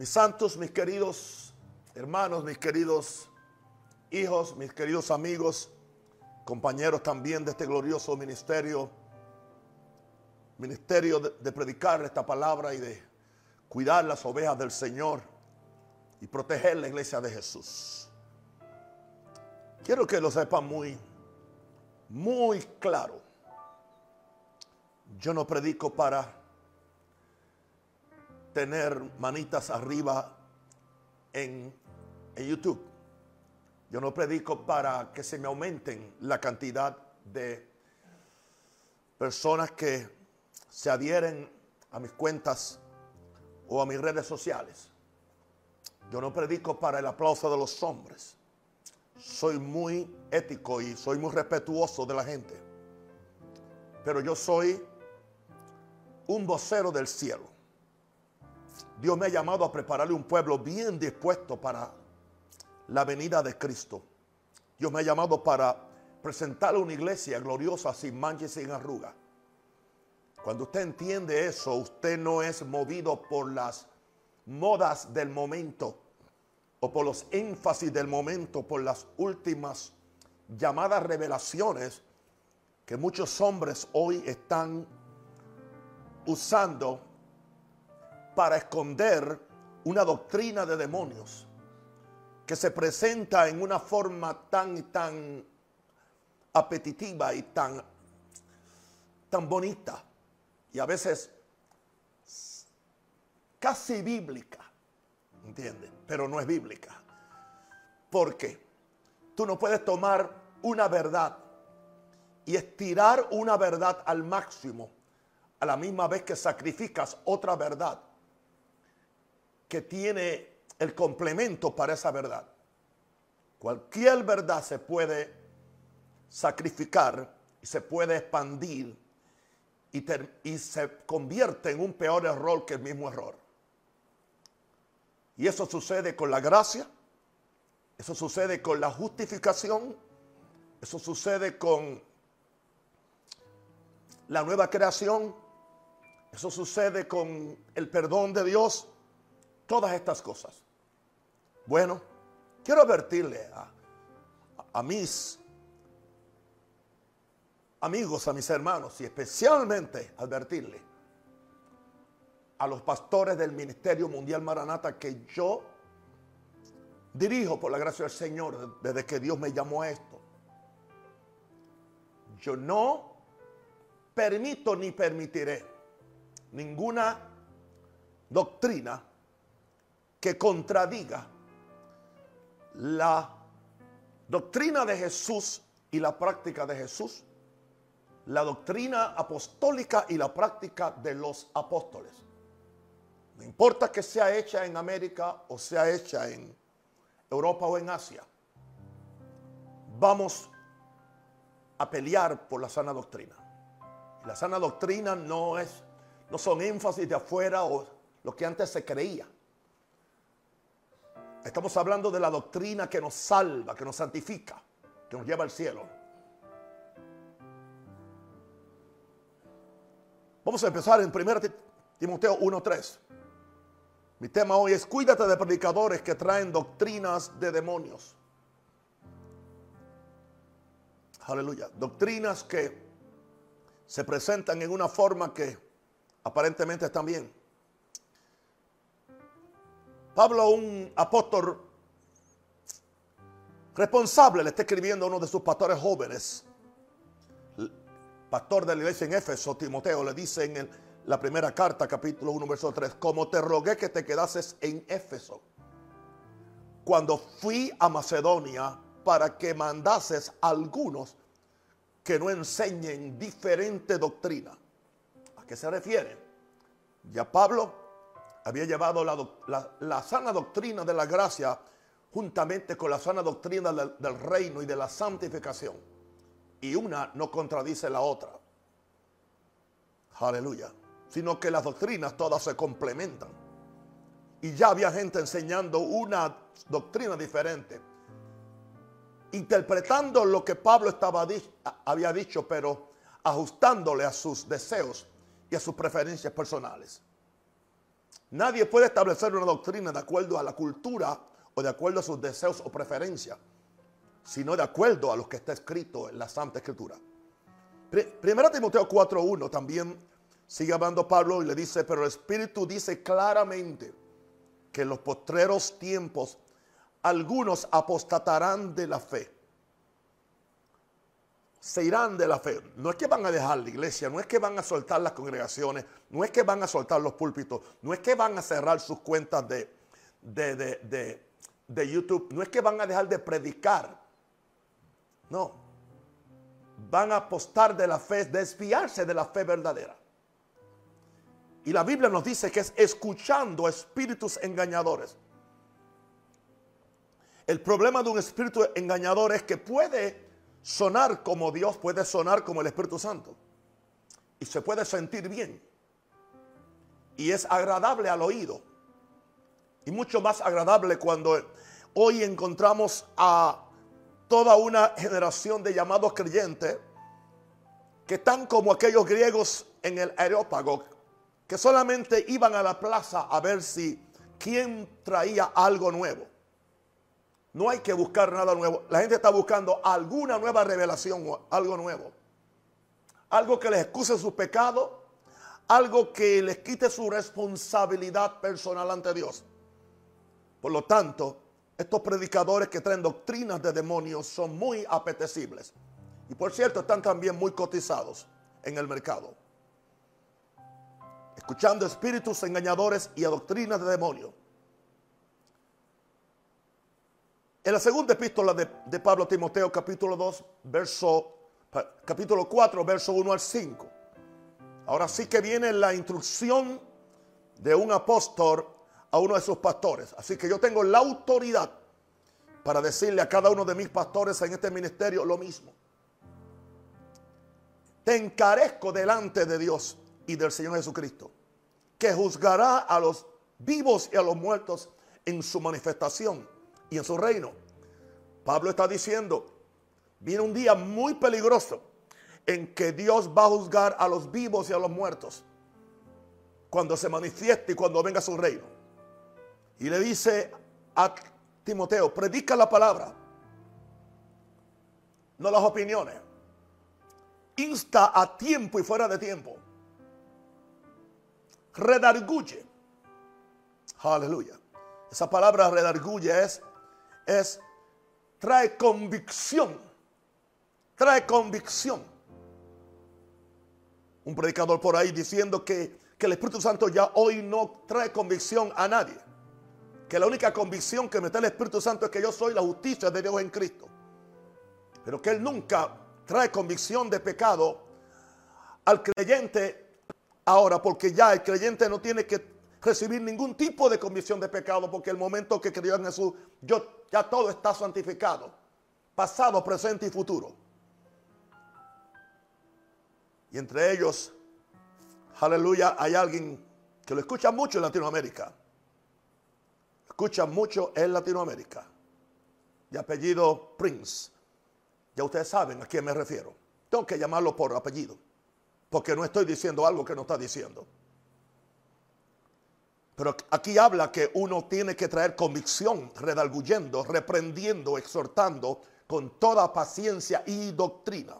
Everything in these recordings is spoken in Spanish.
Mis santos, mis queridos hermanos, mis queridos hijos, mis queridos amigos, compañeros también de este glorioso ministerio, ministerio de, predicar esta palabra y de cuidar las ovejas del Señor y proteger la iglesia de Jesús. Quiero que lo sepan muy, muy claro. Yo no predico para tener manitas arriba en, en, YouTube. Yo no predico para que se me aumenten la cantidad de personas que se adhieren a mis cuentas o a mis redes sociales. Yo no predico para el aplauso de los hombres. Soy muy ético y soy muy respetuoso de la gente. Pero yo soy un vocero del cielo. Dios me ha llamado a prepararle un pueblo bien dispuesto para la venida de Cristo. Dios me ha llamado para presentarle una iglesia gloriosa, sin mancha y sin arruga. Cuando usted entiende eso, usted no es movido por las modas del momento o por los énfasis del momento, por las últimas llamadas revelaciones que muchos hombres hoy están usando para esconder una doctrina de demonios que se presenta en una forma tan tan apetitiva y tan tan bonita y a veces casi bíblica, ¿entiendes? Pero no es bíblica. Porque tú no puedes tomar una verdad y estirar una verdad al máximo a la misma vez que sacrificas otra verdad que tiene el complemento para esa verdad. Cualquier verdad se puede sacrificar y se puede expandir y, y, se convierte en un peor error que el mismo error. Y eso sucede con la gracia, eso sucede con la justificación, eso sucede con la nueva creación, eso sucede con el perdón de Dios, todas estas cosas. Bueno, quiero advertirle a, mis amigos, a mis hermanos y especialmente advertirle a los pastores del Ministerio Mundial Maranata que yo dirijo por la gracia del Señor desde que Dios me llamó a esto. Yo no permito ni permitiré ninguna doctrina que contradiga la doctrina de Jesús y la práctica de Jesús, la doctrina apostólica y la práctica de los apóstoles. No importa que sea hecha en América o sea hecha en Europa o en Asia, vamos a pelear por la sana doctrina. La sana doctrina no es no son énfasis de afuera o lo que antes se creía. Estamos hablando de la doctrina que nos salva, que nos santifica, que nos lleva al cielo. Vamos a empezar en 1 Timoteo 1.3. Mi tema hoy es cuídate de predicadores que traen doctrinas de demonios. Aleluya. Doctrinas que se presentan en una forma que aparentemente están bien. Pablo, un apóstol responsable, le está escribiendo a uno de sus pastores jóvenes, pastor de la iglesia en Éfeso, Timoteo, le dice en la primera carta, capítulo 1, verso 3, como te rogué que te quedases en Éfeso, cuando fui a Macedonia para que mandases a algunos que no enseñen diferente doctrina qué se refiere? Ya Pablo había llevado la, sana doctrina de la gracia juntamente con la sana doctrina del, del reino y de la santificación. Y una no contradice la otra. Aleluya. Sino que las doctrinas todas se complementan. Y ya había gente enseñando una doctrina diferente. Interpretando lo que Pablo estaba, había dicho, pero ajustándole a sus deseos y a sus preferencias personales. Nadie puede establecer una doctrina de acuerdo a la cultura o de acuerdo a sus deseos o preferencias, sino de acuerdo a lo que está escrito en la Santa Escritura. Primera Timoteo 4.1 también sigue hablando Pablo y le dice, pero el Espíritu dice claramente que en los postreros tiempos algunos apostatarán de la fe. Se irán de la fe. No es que van a dejar la iglesia, no es que van a soltar las congregaciones, no es que van a soltar los púlpitos, no es que van a cerrar sus cuentas de, de, de YouTube, no es que van a dejar de predicar. No. Van a apostar de la fe, desviarse de la fe verdadera. Y la Biblia nos dice que es escuchando espíritus engañadores. El problema de un espíritu engañador es que puede sonar como Dios, puede sonar como el Espíritu Santo. Y se puede sentir bien. Y es agradable al oído. Y mucho más agradable cuando hoy encontramos a toda una generación de llamados creyentes que están como aquellos griegos en el aerópago, que solamente iban a la plaza a ver si quién traía algo nuevo. No hay que buscar nada nuevo. La gente está buscando alguna nueva revelación algo nuevo. Algo que les excuse su pecado. Algo que les quite su responsabilidad personal ante Dios. Por lo tanto, estos predicadores que traen doctrinas de demonios son muy apetecibles. Y por cierto, están también muy cotizados en el mercado. Escuchando espíritus engañadores y doctrinas de demonios. En la segunda epístola de, Pablo a Timoteo, capítulo 2, verso, capítulo 4, verso 1 al 5. Ahora sí que viene la instrucción de un apóstol a uno de sus pastores. Así que yo tengo la autoridad para decirle a cada uno de mis pastores en este ministerio lo mismo. Te encarezco delante de Dios y del Señor Jesucristo, que juzgará a los vivos y a los muertos en su manifestación y en su reino. Pablo está diciendo, viene un día muy peligroso en que Dios va a juzgar a los vivos y a los muertos cuando se manifieste y cuando venga su reino. Y le dice a Timoteo, predica la palabra, no las opiniones. Insta a tiempo y fuera de tiempo. Redarguye. Aleluya. Esa palabra redarguye es es, trae convicción. Trae convicción. Un predicador por ahí diciendo que, que el Espíritu Santo ya hoy no trae convicción a nadie. Que la única convicción que me trae el Espíritu Santo es que yo soy la justicia de Dios en Cristo. Pero que Él nunca trae convicción de pecado al creyente ahora, porque ya el creyente no tiene que recibir ningún tipo de convicción de pecado, porque el momento que creyó en Jesús, yo, ya todo está santificado, pasado, presente y futuro. Y entre ellos, aleluya, hay alguien que lo escucha mucho en Latinoamérica. Escucha mucho en Latinoamérica. De apellido Prince. Ya ustedes saben a quién me refiero. Tengo que llamarlo por apellido. Porque no estoy diciendo algo que no está diciendo. Pero aquí habla que uno tiene que traer convicción, redalguyendo, reprendiendo, exhortando con toda paciencia y doctrina.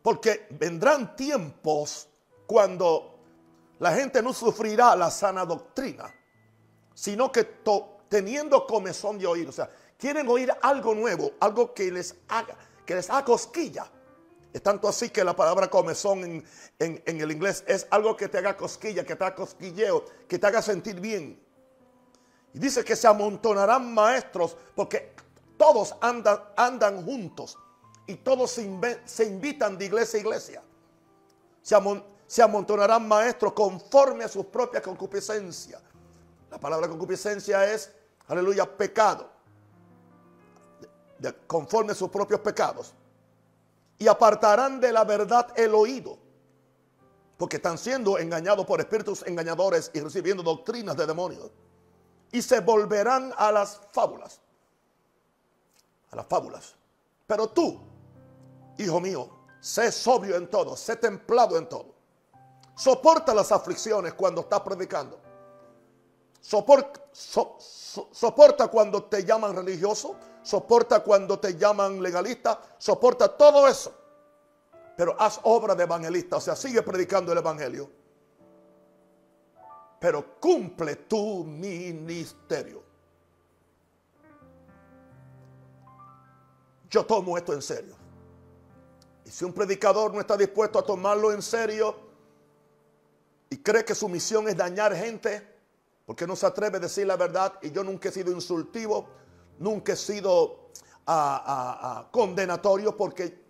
Porque vendrán tiempos cuando la gente no sufrirá la sana doctrina, sino que teniendo comezón de oír, o sea, quieren oír algo nuevo, algo que les haga, que les haga cosquilla es tanto así que la palabra comezón en, el inglés es algo que te haga cosquilla, que te haga cosquilleo, que te haga sentir bien. Y dice que se amontonarán maestros porque todos andan, andan juntos y todos se, invitan de iglesia a iglesia. Se, se, amontonarán maestros conforme a sus propias concupiscencias. La palabra concupiscencia es, aleluya, pecado. conforme a sus propios pecados y apartarán de la verdad el oído, porque están siendo engañados por espíritus engañadores y recibiendo doctrinas de demonios. Y se volverán a las fábulas, a las fábulas. Pero tú, hijo mío, sé sobrio en todo, sé templado en todo. Soporta las aflicciones cuando estás predicando. Soporta, cuando te llaman religioso. Soporta cuando te llaman legalista. Soporta todo eso. Pero haz obra de evangelista. O sea, sigue predicando el evangelio. Pero cumple tu ministerio. Yo tomo esto en serio. Y si un predicador no está dispuesto a tomarlo en serio y cree que su misión es dañar gente, porque no se atreve a decir la verdad, y yo nunca he sido insultivo, nunca he sido ah, ah, ah, condenatorio, porque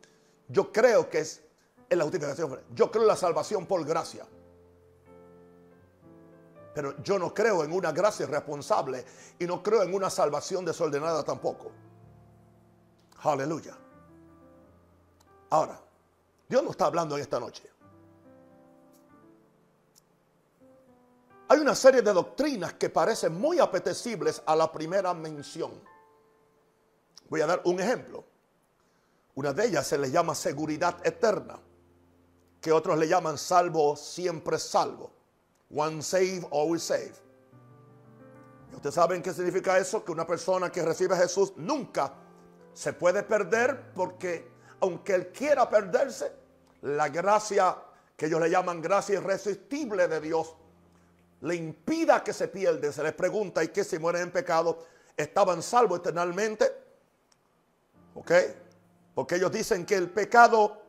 yo creo que es en la justificación. Yo creo en la salvación por gracia. Pero yo no creo en una gracia responsable y no creo en una salvación desordenada tampoco. Aleluya. Ahora, Dios no está hablando en esta noche. Hay una serie de doctrinas que parecen muy apetecibles a la primera mención. Voy a dar un ejemplo. Una de ellas se le llama seguridad eterna, que otros le llaman salvo, siempre salvo. One save, always save. ¿Ustedes saben qué significa eso? Que una persona que recibe a Jesús nunca se puede perder porque aunque él quiera perderse, la gracia que ellos le llaman gracia irresistible de Dios le impida que se pierda. Se les pregunta, ¿y que si mueren en pecado estaban salvos eternamente? ¿Ok? Porque ellos dicen que el pecado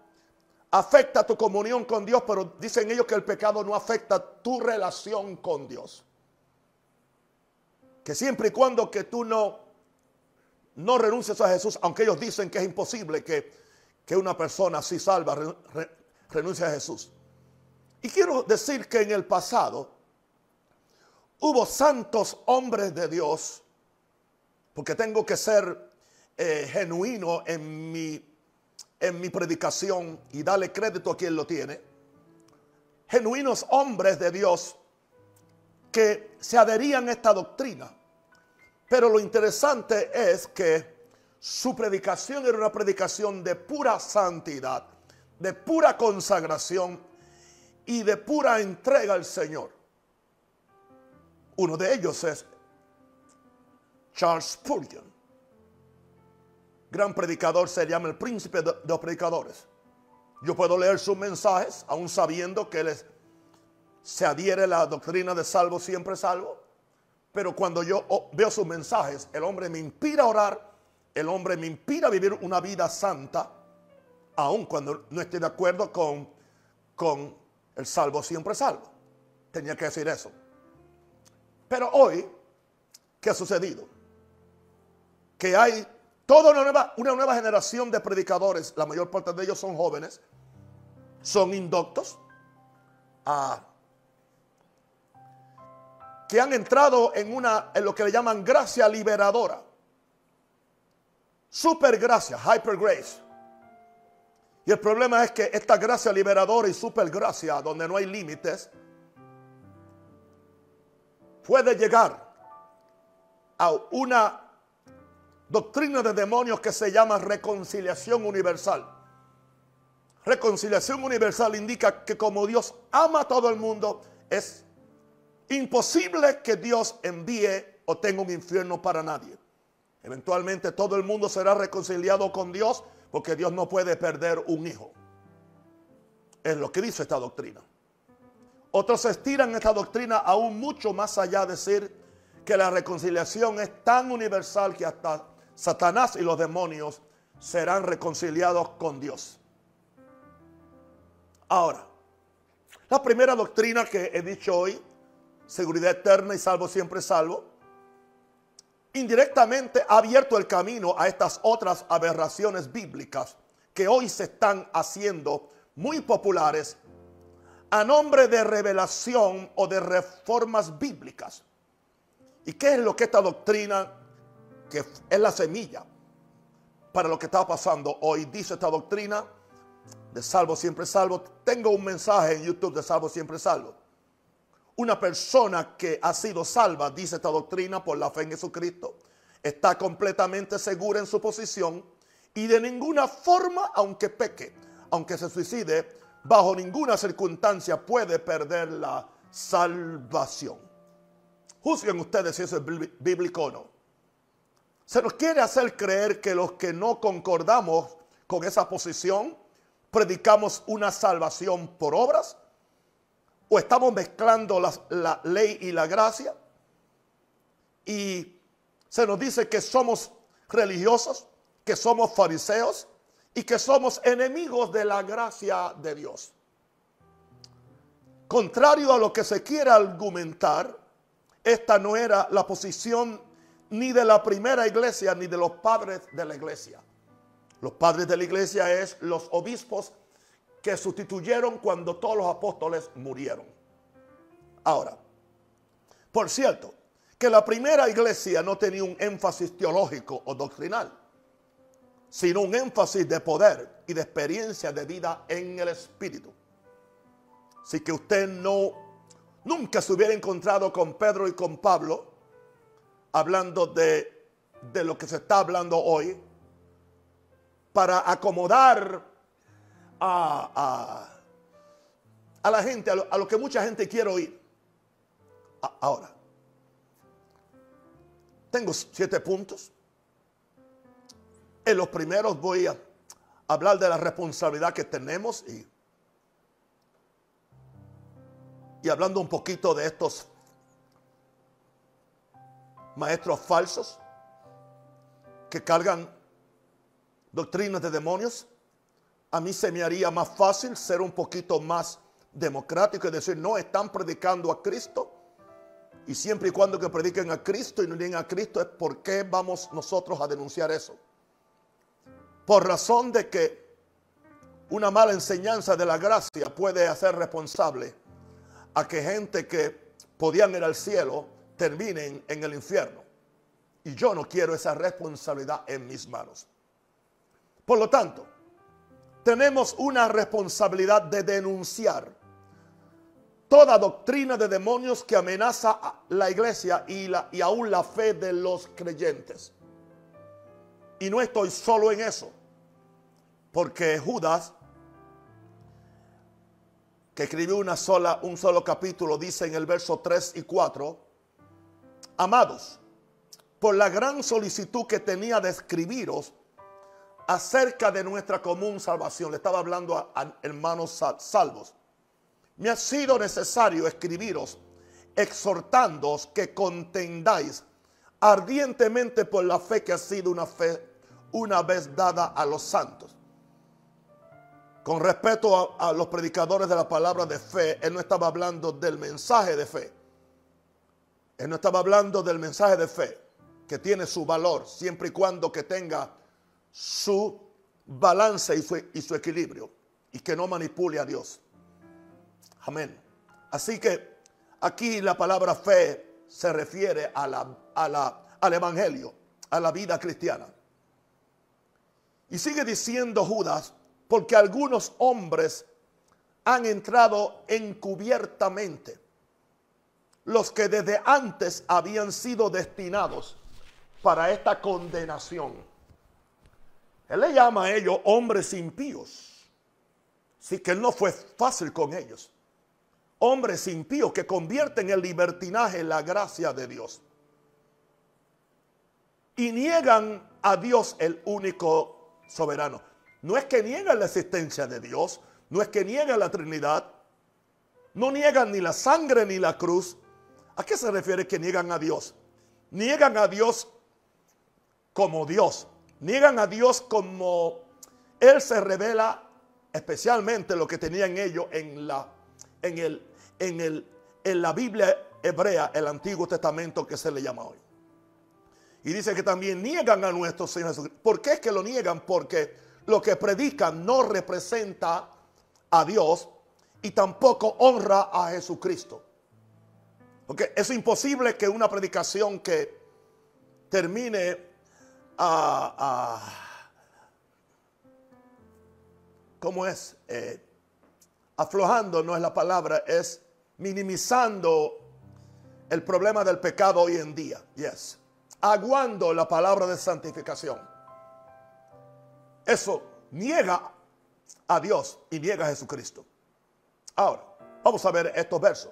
afecta tu comunión con Dios, pero dicen ellos que el pecado no afecta tu relación con Dios. Que siempre y cuando que tú no no renuncies a Jesús, aunque ellos dicen que es imposible que, una persona así salva renuncie a Jesús. Y quiero decir que en el pasado hubo santos hombres de Dios, porque tengo que ser eh, genuino en mi, en mi predicación y darle crédito a quien lo tiene. Genuinos hombres de Dios que se adherían a esta doctrina pero lo interesante es que su predicación era una predicación de pura santidad, de pura consagración y de pura entrega al Señor. Uno de ellos es Charles Spurgeon. Gran predicador, se llama el príncipe de los predicadores. Yo puedo leer sus mensajes, aún sabiendo que él se adhiere a la doctrina de salvo, siempre salvo. Pero cuando yo oh, veo sus mensajes, el hombre me inspira a orar, el hombre me inspira a vivir una vida santa, aun cuando no estoy de acuerdo con, con el salvo siempre salvo. Tenía que decir eso. Pero hoy, ¿qué ha sucedido? Que hay toda una nueva, una nueva generación de predicadores, la mayor parte de ellos son jóvenes, son indoctos, a que han entrado en una en lo que le llaman gracia liberadora. Super gracia, hyper grace. Y el problema es que esta gracia liberadora y super gracia, donde no hay límites, puede llegar a una doctrina de demonios que se llama reconciliación universal. Reconciliación universal indica que como Dios ama a todo el mundo, es imposible que Dios envíe o tenga un infierno para nadie. Eventualmente todo el mundo será reconciliado con Dios porque Dios no puede perder un hijo. Es lo que dice esta doctrina. Otros estiran esta doctrina aún mucho más allá de decir que la reconciliación es tan universal que hasta Satanás y los demonios serán reconciliados con Dios. Ahora, la primera doctrina que he dicho hoy seguridad eterna y salvo siempre salvo, indirectamente ha abierto el camino a estas otras aberraciones bíblicas que hoy se están haciendo muy populares a nombre de revelación o de reformas bíblicas. ¿Y qué es lo que esta doctrina, que es la semilla para lo que está pasando hoy, dice esta doctrina de salvo siempre salvo? Tengo un mensaje en YouTube de salvo siempre salvo una persona que ha sido salva, dice esta doctrina, por la fe en Jesucristo, está completamente segura en su posición y de ninguna forma, aunque peque, aunque se suicide, bajo ninguna circunstancia puede perder la salvación. Juzguen ustedes si eso es bíblico o no. Se nos quiere hacer creer que los que no concordamos con esa posición predicamos una salvación por obras o estamos mezclando la, la ley y la gracia y se nos dice que somos religiosos, que somos fariseos y que somos enemigos de la gracia de Dios. Contrario a lo que se quiere argumentar, esta no era la posición ni de la primera iglesia ni de los padres de la iglesia. Los padres de la iglesia es los obispos que sustituyeron cuando todos los apóstoles murieron. Ahora, por cierto, que la primera iglesia no tenía un énfasis teológico o doctrinal, sino un énfasis de poder y de experiencia de vida en el Espíritu. Así que usted no, nunca se hubiera encontrado con Pedro y con Pablo hablando de, de lo que se está hablando hoy para acomodar a, a, la gente, a a lo, que mucha gente quiere oír. ahora, tengo siete puntos. Los primeros voy a hablar de la responsabilidad que tenemos y, y hablando un poquito de estos maestros falsos que cargan doctrinas de demonios. A mí se me haría más fácil ser un poquito más democrático y decir, no, están predicando a Cristo y siempre y cuando que prediquen a Cristo y no digan a Cristo es por qué vamos nosotros a denunciar eso. Por razón de que una mala enseñanza de la gracia puede hacer responsable a que gente que podían ir al cielo terminen en el infierno. Y yo no quiero esa responsabilidad en mis manos. Por lo tanto, tenemos una responsabilidad de denunciar toda doctrina de demonios que amenaza a la iglesia y, la, y aún la fe de los creyentes. Y no estoy solo en eso, porque Judas, que escribió una sola, un solo capítulo, dice en el verso 3 y 4, amados, por la gran solicitud que tenía de escribiros acerca de nuestra común salvación, le estaba hablando a, hermanos salvos me ha sido necesario escribiros exhortándoos que contendáis ardientemente por la fe que ha sido una fe una vez dada a los santos. Con respecto a, a, los predicadores de la palabra de fe, él no estaba hablando del mensaje de fe. Él no estaba hablando del mensaje de fe, que tiene su valor siempre y cuando que tenga su balance y su, y su equilibrio y que no manipule a Dios. Amén. Así que aquí la palabra fe se refiere a la, al Evangelio, a la vida cristiana. Y sigue diciendo Judas, porque algunos hombres han entrado encubiertamente, los que desde antes habían sido destinados para esta condenación. Él le llama a ellos hombres impíos. Así que él no fue fácil con ellos hombres impíos que convierten el libertinaje en la gracia de Dios. Y niegan a Dios el único soberano. No es que niegan la existencia de Dios, no es que niegan la Trinidad, no niegan ni la sangre ni la cruz. ¿A qué se refiere que niegan a Dios? Niegan a Dios como Dios. Niegan a Dios como Él se revela especialmente lo que tenían ellos en, la, en el en, el, en la Biblia hebrea, el Antiguo Testamento que se le llama hoy. Y dice que también niegan a nuestro Señor Jesucristo. ¿Por qué es que lo niegan? Porque lo que predican no representa a Dios y tampoco honra a Jesucristo. Porque es imposible que una predicación que termine a ¿cómo es? Eh, aflojando no es la palabra, es minimizando el problema del pecado hoy en día. Yes. Aguando la palabra de santificación. Eso niega a Dios y niega a Jesucristo. Ahora, vamos a ver estos versos.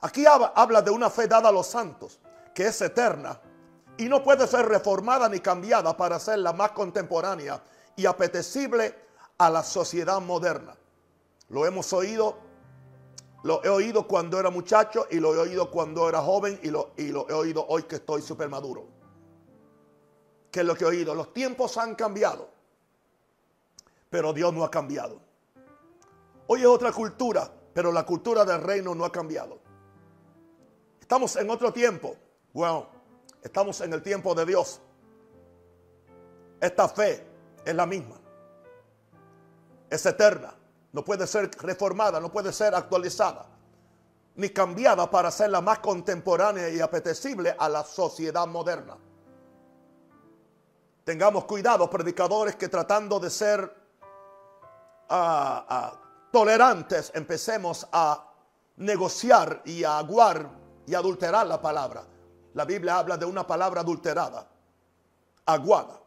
Aquí habla de una fe dada a los santos, que es eterna y no puede ser reformada ni cambiada para ser la más contemporánea y apetecible a la sociedad moderna. Lo hemos oído, lo he oído cuando era muchacho y lo he oído cuando era joven y lo, y lo he oído hoy que estoy súper maduro. ¿Qué es lo que he oído? Los tiempos han cambiado, pero Dios no ha cambiado. Hoy es otra cultura, pero la cultura del reino no ha cambiado. Estamos en otro tiempo. Bueno, estamos en el tiempo de Dios. Esta fe es la misma. Es eterna. No puede ser reformada, no puede ser actualizada, ni cambiada para ser la más contemporánea y apetecible a la sociedad moderna. Tengamos cuidado, predicadores, que tratando de ser tolerantes, empecemos a negociar y a aguar y adulterar la palabra. La Biblia habla de una palabra adulterada, aguada.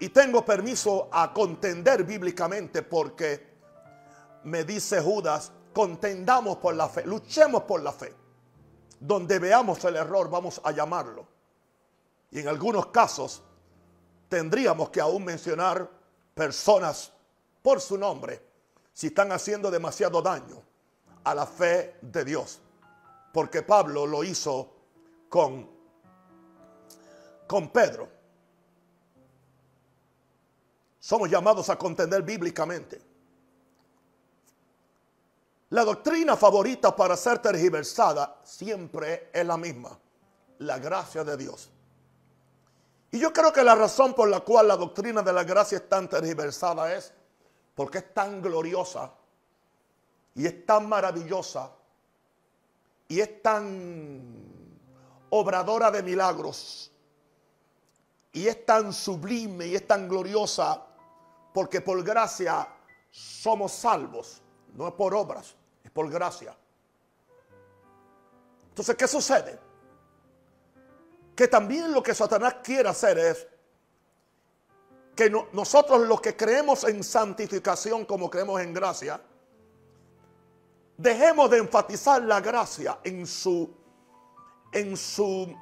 Y tengo permiso a contender bíblicamente porque me dice Judas, contendamos por la fe, luchemos por la fe. Donde veamos el error vamos a llamarlo. Y en algunos casos tendríamos que aún mencionar personas por su nombre si están haciendo demasiado daño a la fe de Dios. Porque Pablo lo hizo con, con Pedro. Somos llamados a contender bíblicamente. La doctrina favorita para ser tergiversada siempre es la misma, la gracia de Dios. Y yo creo que la razón por la cual la doctrina de la gracia es tan tergiversada es porque es tan gloriosa y es tan maravillosa y es tan obradora de milagros y es tan sublime y es tan gloriosa porque por gracia somos salvos, no es por obras, es por gracia. Entonces, ¿qué sucede? Que también lo que Satanás quiere hacer es que nosotros los que creemos en santificación como creemos en gracia, dejemos de enfatizar la gracia en su, en su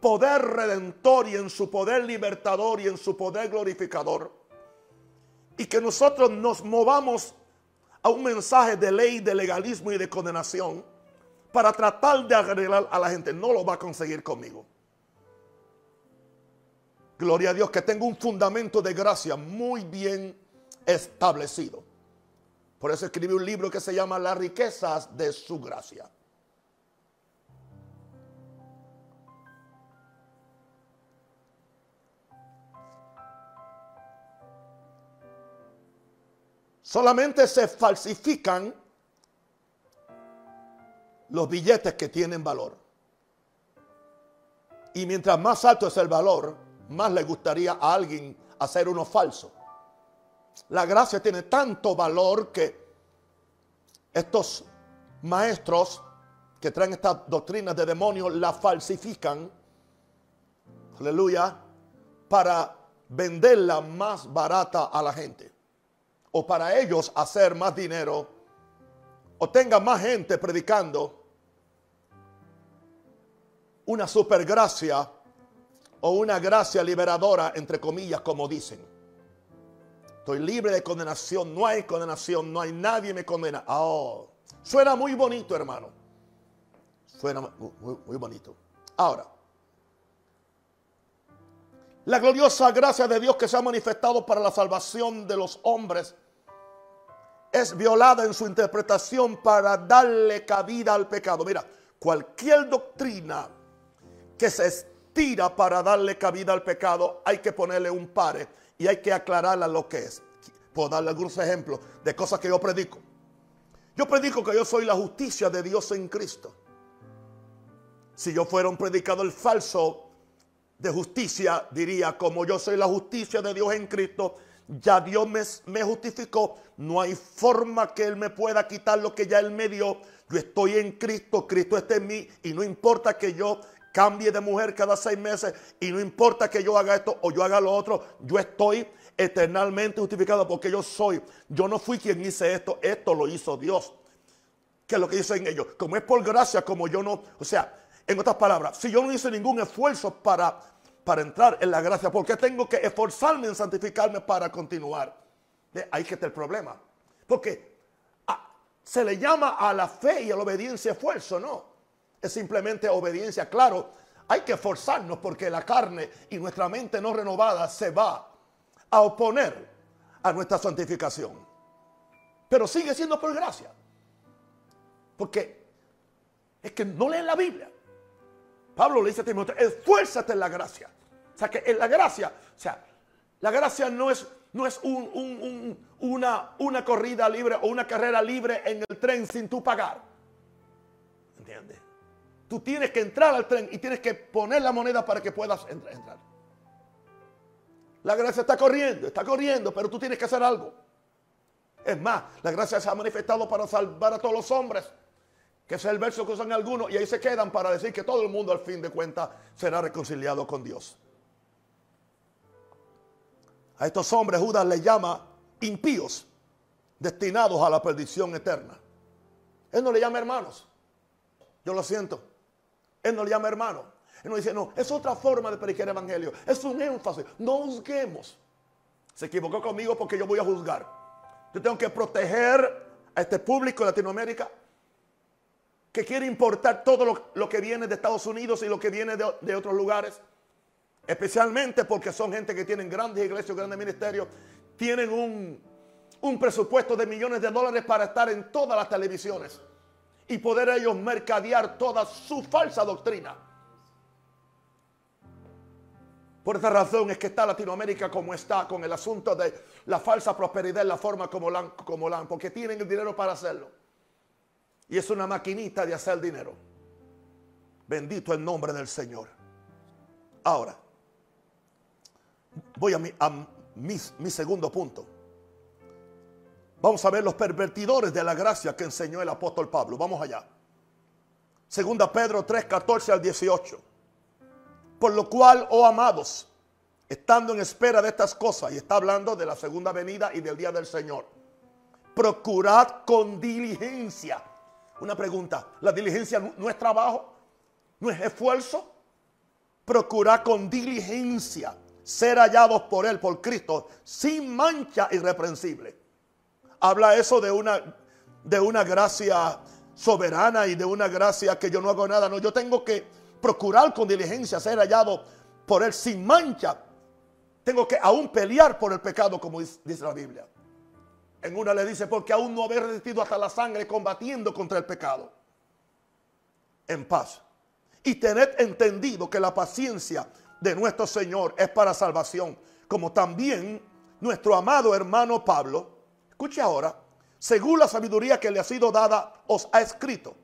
poder redentor y en su poder libertador y en su poder glorificador. Y que nosotros nos movamos a un mensaje de ley, de legalismo y de condenación para tratar de arreglar a la gente. No lo va a conseguir conmigo. Gloria a Dios que tengo un fundamento de gracia muy bien establecido. Por eso escribí un libro que se llama Las riquezas de su gracia. Solamente se falsifican los billetes que tienen valor. Y mientras más alto es el valor, más le gustaría a alguien hacer uno falso. La gracia tiene tanto valor que estos maestros que traen estas doctrinas de demonios la falsifican, aleluya, para venderla más barata a la gente o para ellos hacer más dinero o tenga más gente predicando una supergracia o una gracia liberadora, entre comillas, como dicen. Estoy libre de condenación, no hay condenación, no hay nadie me condena. Oh, suena muy bonito, hermano. Suena muy, muy bonito. Ahora, la gloriosa gracia de Dios que se ha manifestado para la salvación de los hombres es violada en su interpretación para darle cabida al pecado. Mira, cualquier doctrina que se estira para darle cabida al pecado, hay que ponerle un pare y hay que aclararla lo que es. Puedo darle algunos ejemplos de cosas que yo predico. Yo predico que yo soy la justicia de Dios en Cristo. Si yo fuera un predicador falso, de justicia, diría, como yo soy la justicia de Dios en Cristo, ya Dios me, justificó, no hay forma que Él me pueda quitar lo que ya Él me dio. Yo estoy en Cristo, Cristo está en mí y no importa que yo cambie de mujer cada seis meses y no importa que yo haga esto o yo haga lo otro, yo estoy eternalmente justificado porque yo soy. Yo no fui quien hice esto, esto lo hizo Dios. Que es lo que dicen ellos. Como es por gracia, como yo no, o sea, en otras palabras, si yo no hice ningún esfuerzo para, para entrar en la gracia, ¿por qué tengo que esforzarme en santificarme para continuar? Ahí que está el problema. Porque ah, se le llama a la fe y a la obediencia esfuerzo, no. Es simplemente obediencia. Claro, hay que esforzarnos porque la carne y nuestra mente no renovada se va a oponer a nuestra santificación. Pero sigue siendo por gracia. Porque es que no leen la Biblia. Pablo le dice a Timoteo, esfuérzate en la gracia. O sea que la gracia, o sea, la gracia no es, no es una, una corrida libre o una carrera libre en el tren sin tú pagar. ¿Entiendes? Tú tienes que entrar al tren y tienes que poner la moneda para que puedas entrar. La gracia está corriendo, está corriendo, pero tú tienes que hacer algo. Es más, la gracia se ha manifestado para salvar a todos los hombres. Que es el verso que usan algunos y ahí se quedan para decir que todo el mundo al fin de cuentas será reconciliado con Dios. A estos hombres Judas les llama impíos, destinados a la perdición eterna. Él no le llama hermanos. Yo lo siento. Él no le llama hermano. Él no dice, no, es otra forma de predicar el evangelio. Es un énfasis. No juzguemos. Se equivocó conmigo porque yo voy a juzgar. Yo tengo que proteger a este público de Latinoamérica que quiere importar todo lo, que viene de Estados Unidos y lo que viene de, otros lugares. Especialmente porque son gente que tienen grandes iglesias, grandes ministerios. Tienen un, un presupuesto de millones de dólares para estar en todas las televisiones y poder ellos mercadear toda su falsa doctrina. Por esta razón es que está Latinoamérica como está con el asunto de la falsa prosperidad en la forma como la, como la porque tienen el dinero para hacerlo. Y es una maquinita de hacer dinero. Bendito el nombre del Señor. Ahora, voy a mi segundo punto. Vamos a ver los pervertidores de la gracia que enseñó el apóstol Pablo. Vamos allá. Segunda Pedro 3, 14 al 18. Por lo cual, oh amados, estando en espera de estas cosas, y está hablando de la segunda venida y del día del Señor, procurad con diligencia. Una pregunta, ¿la diligencia no es trabajo? ¿No es esfuerzo? Procurad con diligencia ser hallados por Él, por Cristo, sin mancha irreprensible habla eso de una, de una gracia soberana y de una gracia que yo no hago nada. No, yo tengo que procurar con diligencia ser hallado por Él sin mancha. Tengo que aún pelear por el pecado, como dice la Biblia. En una le dice, porque aún no haber resistido hasta la sangre combatiendo contra el pecado. En paz. Y tened entendido que la paciencia de nuestro Señor es para salvación, como también nuestro amado hermano Pablo Escuche ahora, según la sabiduría que le ha sido dada, os ha escrito.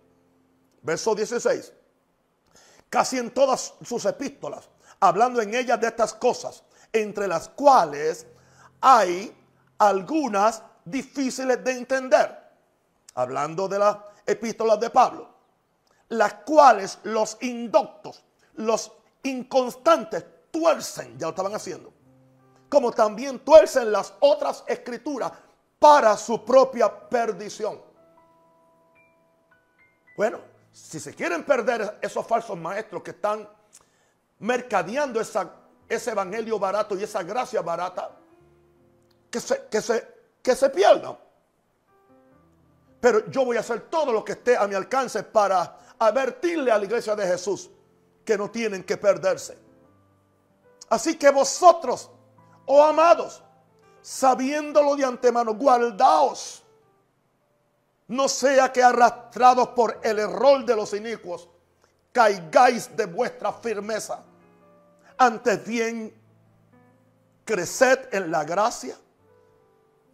Verso 16. Casi en todas sus epístolas, hablando en ellas de estas cosas, entre las cuales hay algunas difíciles de entender. Hablando de las epístolas de Pablo, las cuales los indoctos, los inconstantes, tuercen, ya lo estaban haciendo, como también tuercen las otras escrituras para su propia perdición. Bueno, si se quieren perder esos falsos maestros que están mercadeando ese evangelio barato y esa gracia barata, que se, que, se, que se pierdan. Pero yo voy a hacer todo lo que esté a mi alcance para advertirle a la iglesia de Jesús que no tienen que perderse. Así que vosotros, oh amados, sabiéndolo de antemano, guardaos. No sea que arrastrados por el error de los inicuos, caigáis de vuestra firmeza. Antes bien, creced en la gracia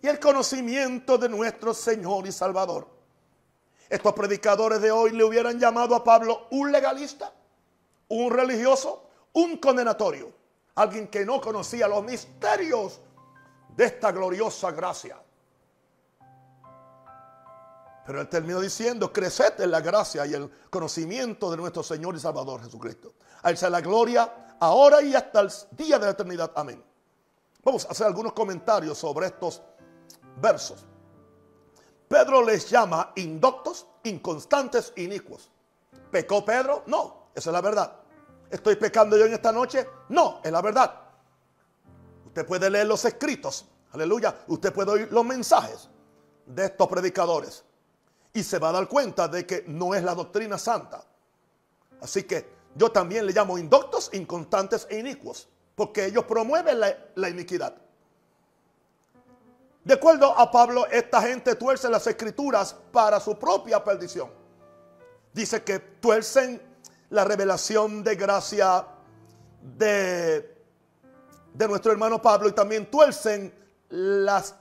y el conocimiento de nuestro Señor y Salvador. Estos predicadores de hoy le hubieran llamado a Pablo un legalista, un religioso, un condenatorio, alguien que no conocía los misterios de esta gloriosa gracia. Pero él terminó diciendo, creced en la gracia y el conocimiento de nuestro Señor y Salvador Jesucristo. A él sea la gloria ahora y hasta el día de la eternidad. Amén. Vamos a hacer algunos comentarios sobre estos versos. Pedro les llama indoctos, inconstantes, inicuos. ¿Pecó Pedro? No, esa es la verdad. ¿Estoy pecando yo en esta noche? No, es la verdad. Usted puede leer los escritos, aleluya. Usted puede oír los mensajes de estos predicadores y se va a dar cuenta de que no es la doctrina santa. Así que yo también le llamo indoctos, inconstantes e inicuos, porque ellos promueven la, iniquidad. De acuerdo a Pablo, esta gente tuerce las escrituras para su propia perdición. Dice que tuercen la revelación de gracia de, de nuestro hermano Pablo y también tuercen las,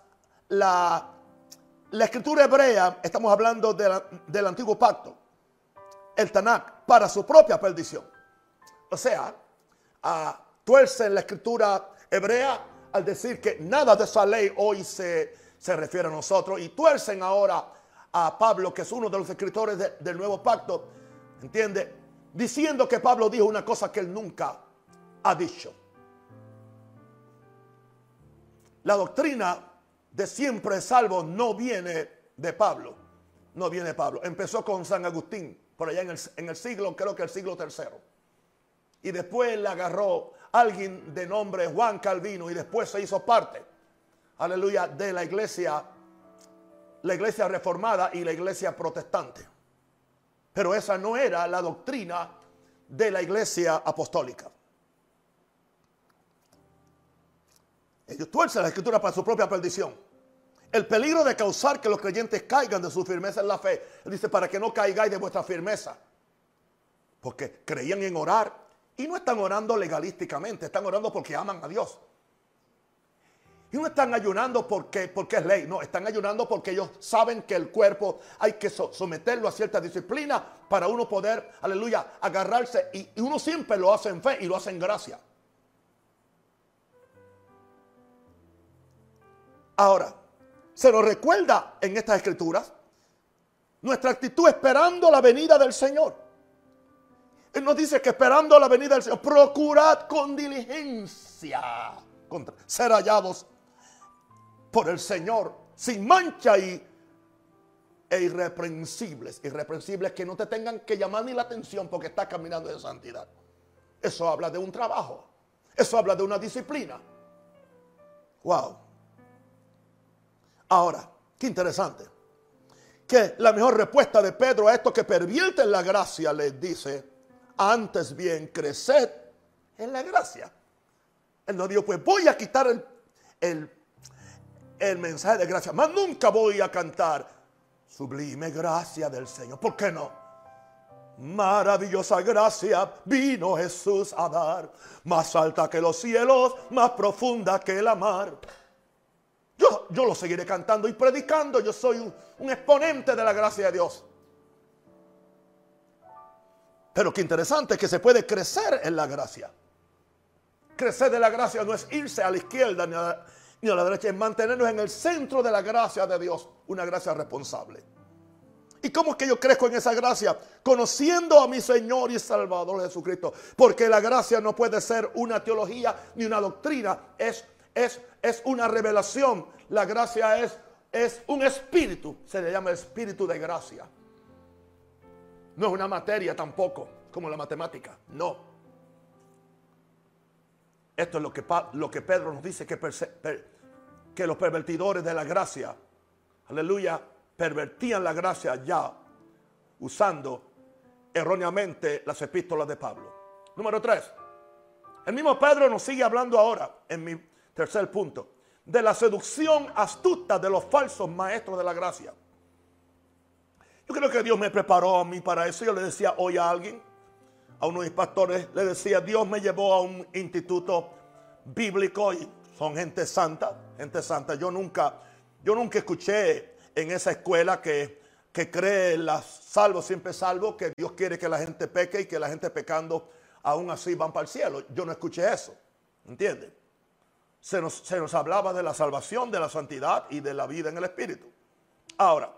la, la escritura hebrea, estamos hablando del antiguo pacto, el Tanakh, para su propia perdición. O sea, uh, tuercen la escritura hebrea al decir que nada de esa ley hoy se, se refiere a nosotros y tuercen ahora a Pablo, que es uno de los escritores del nuevo pacto, ¿entiende? Diciendo que Pablo dijo una cosa que él nunca ha dicho. La doctrina de siempre salvo no viene de Pablo, no viene de Pablo. Empezó con San Agustín, por allá en el, en el siglo, creo que el siglo tercero. Y después le agarró alguien de nombre Juan Calvino y después se hizo parte, aleluya, de la iglesia, la iglesia reformada y la iglesia protestante. Pero esa no era la doctrina de la iglesia apostólica. Ellos tuercen la escritura para su propia perdición. El peligro de causar que los creyentes caigan de su firmeza en la fe. Él dice, para que no caigáis de vuestra firmeza. Porque creían en orar, y no están orando legalísticamente, están orando porque aman a Dios. Y no están ayunando porque, porque es ley, no, están ayunando porque ellos saben que el cuerpo hay que someterlo a cierta disciplina para uno poder, aleluya, agarrarse. Y, uno siempre lo hace en fe y lo hace en gracia. Ahora, se nos recuerda en estas escrituras nuestra actitud esperando la venida del Señor. Él nos dice que esperando la venida del Señor, procurad con diligencia contra, ser hallados por el Señor sin mancha y, e irreprensibles. Irreprensibles que no te tengan que llamar ni la atención porque estás caminando en santidad. Eso habla de un trabajo. Eso habla de una disciplina. Wow. Ahora, qué interesante. Que la mejor respuesta de Pedro a esto que pervierte la gracia les dice, antes bien creced en la gracia. Él no dijo, pues voy a quitar el, mensaje de gracia, más nunca voy a cantar sublime gracia del Señor. ¿Por qué no? Maravillosa gracia vino Jesús a dar, más alta que los cielos, más profunda que la mar. Yo, yo lo seguiré cantando y predicando, yo soy un exponente de la gracia de Dios. Pero qué interesante que se puede crecer en la gracia. Crecer de la gracia no es irse a la izquierda ni a la, derecha, es mantenernos en el centro de la gracia de Dios, una gracia responsable. ¿Y cómo es que yo crezco en esa gracia? Conociendo a mi Señor y Salvador Jesucristo. Porque la gracia no puede ser una teología ni una doctrina, es, es, es una revelación. La gracia es, es un espíritu, se le llama espíritu de gracia. No es una materia tampoco, como la matemática. No. Esto es lo que, lo que Pedro nos dice, que, que los pervertidores de la gracia, aleluya, pervertían la gracia ya usando erróneamente las epístolas de Pablo. Número tres. El mismo Pedro nos sigue hablando ahora, en mi tercer punto, de la seducción astuta de los falsos maestros de la gracia. Yo creo que Dios me preparó a mí para eso. Yo le decía hoy a alguien, a uno de mis pastores, le decía, Dios me llevó a un instituto bíblico y son gente santa, gente santa. Yo nunca, yo nunca escuché en esa escuela que, que cree las salvo, siempre salvo, que Dios quiere que la gente peque y que la gente pecando aún así van para el cielo. Yo no escuché eso, ¿entiende? Se nos, se nos hablaba de la salvación, de la santidad y de la vida en el Espíritu. Ahora,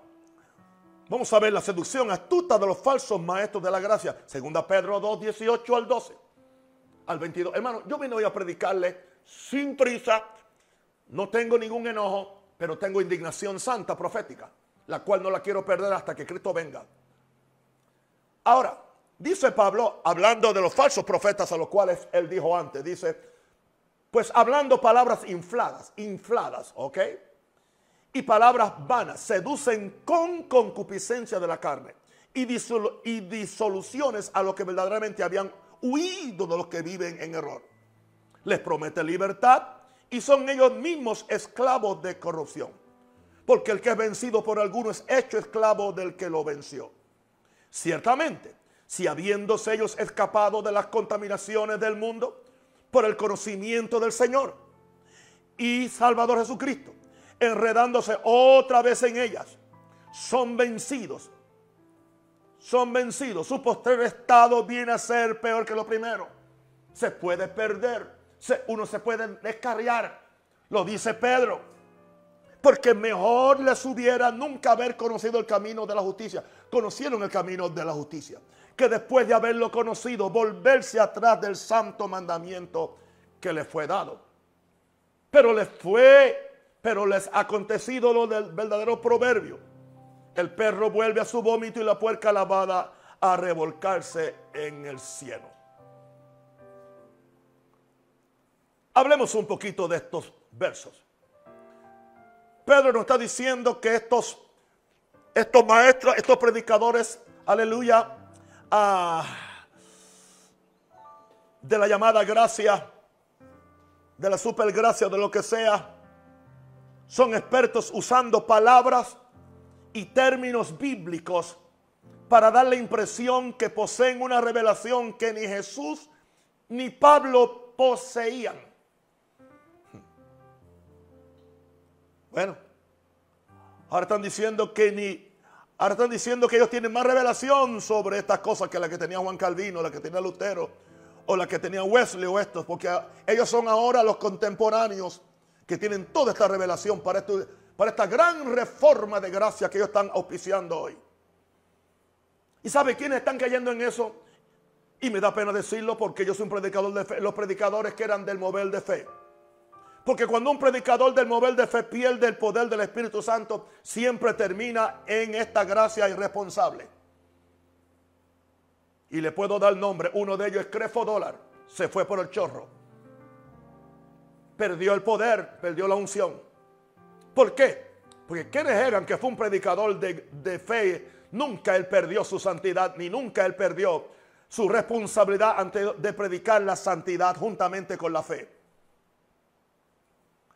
Vamos a ver la seducción astuta de los falsos maestros de la gracia. Segunda Pedro 2, 18 al 12. Al 22. Hermano, yo vine hoy a predicarle sin prisa, no tengo ningún enojo, pero tengo indignación santa profética, la cual no la quiero perder hasta que Cristo venga. Ahora, dice Pablo, hablando de los falsos profetas a los cuales él dijo antes, dice, pues hablando palabras infladas, infladas, ¿ok? Y palabras vanas, seducen con concupiscencia de la carne y, disoluciones a los que verdaderamente habían huido de los que viven en error. Les promete libertad y son ellos mismos esclavos de corrupción. Porque el que es vencido por alguno es hecho esclavo del que lo venció. Ciertamente, si habiéndose ellos escapado de las contaminaciones del mundo por el conocimiento del Señor y Salvador Jesucristo, enredándose otra vez en ellas, son vencidos. Son vencidos. Su posterior estado viene a ser peor que lo primero. Se puede perder uno se puede descarriar. Lo dice Pedro. Porque mejor les hubiera nunca haber conocido el camino de la justicia. Conocieron el camino de la justicia. Que después de haberlo conocido, volverse atrás del santo mandamiento que les fue dado. Pero les fue, pero les ha acontecido lo del verdadero proverbio. El perro vuelve a su vómito y la puerca lavada a revolcarse en el cielo. Hablemos un poquito de estos versos. Pedro nos está diciendo que estos, estos maestros, estos predicadores, aleluya, ah, de la llamada gracia, de la supergracia, de lo que sea, son expertos usando palabras y términos bíblicos para dar la impresión que poseen una revelación que ni Jesús ni Pablo poseían. Bueno, ahora están diciendo que ni, ahora están diciendo que ellos tienen más revelación sobre estas cosas que la que tenía Juan Calvino, la que tenía Lutero, o la que tenía Wesley o estos, porque ellos son ahora los contemporáneos que tienen toda esta revelación para, esta gran reforma de gracia que ellos están auspiciando hoy. ¿Y sabe quiénes están cayendo en eso? Y me da pena decirlo porque yo soy un predicador de fe. Los predicadores que eran del mover de fe. Porque cuando un predicador del mover de fe pierde el poder del Espíritu Santo, siempre termina en esta gracia irresponsable. Y le puedo dar nombre. Uno de ellos es Crefo Dólar. Se fue por el chorro. Perdió el poder, perdió la unción. ¿Por qué? Porque Kenneth Egan, que fue un predicador de, de fe, nunca él perdió su santidad, ni nunca él perdió su responsabilidad ante, de predicar la santidad juntamente con la fe.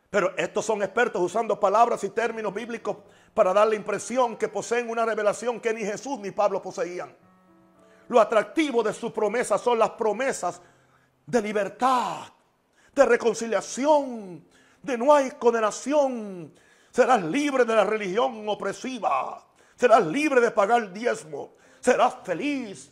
Pero estos son expertos usando palabras y términos bíblicos para dar la impresión que poseen una revelación que ni Jesús ni Pablo poseían. Lo atractivo de su promesa son las promesas de libertad, de reconciliación, de no hay condenación. Serás libre de la religión opresiva. Serás libre de pagar diezmo. Serás feliz.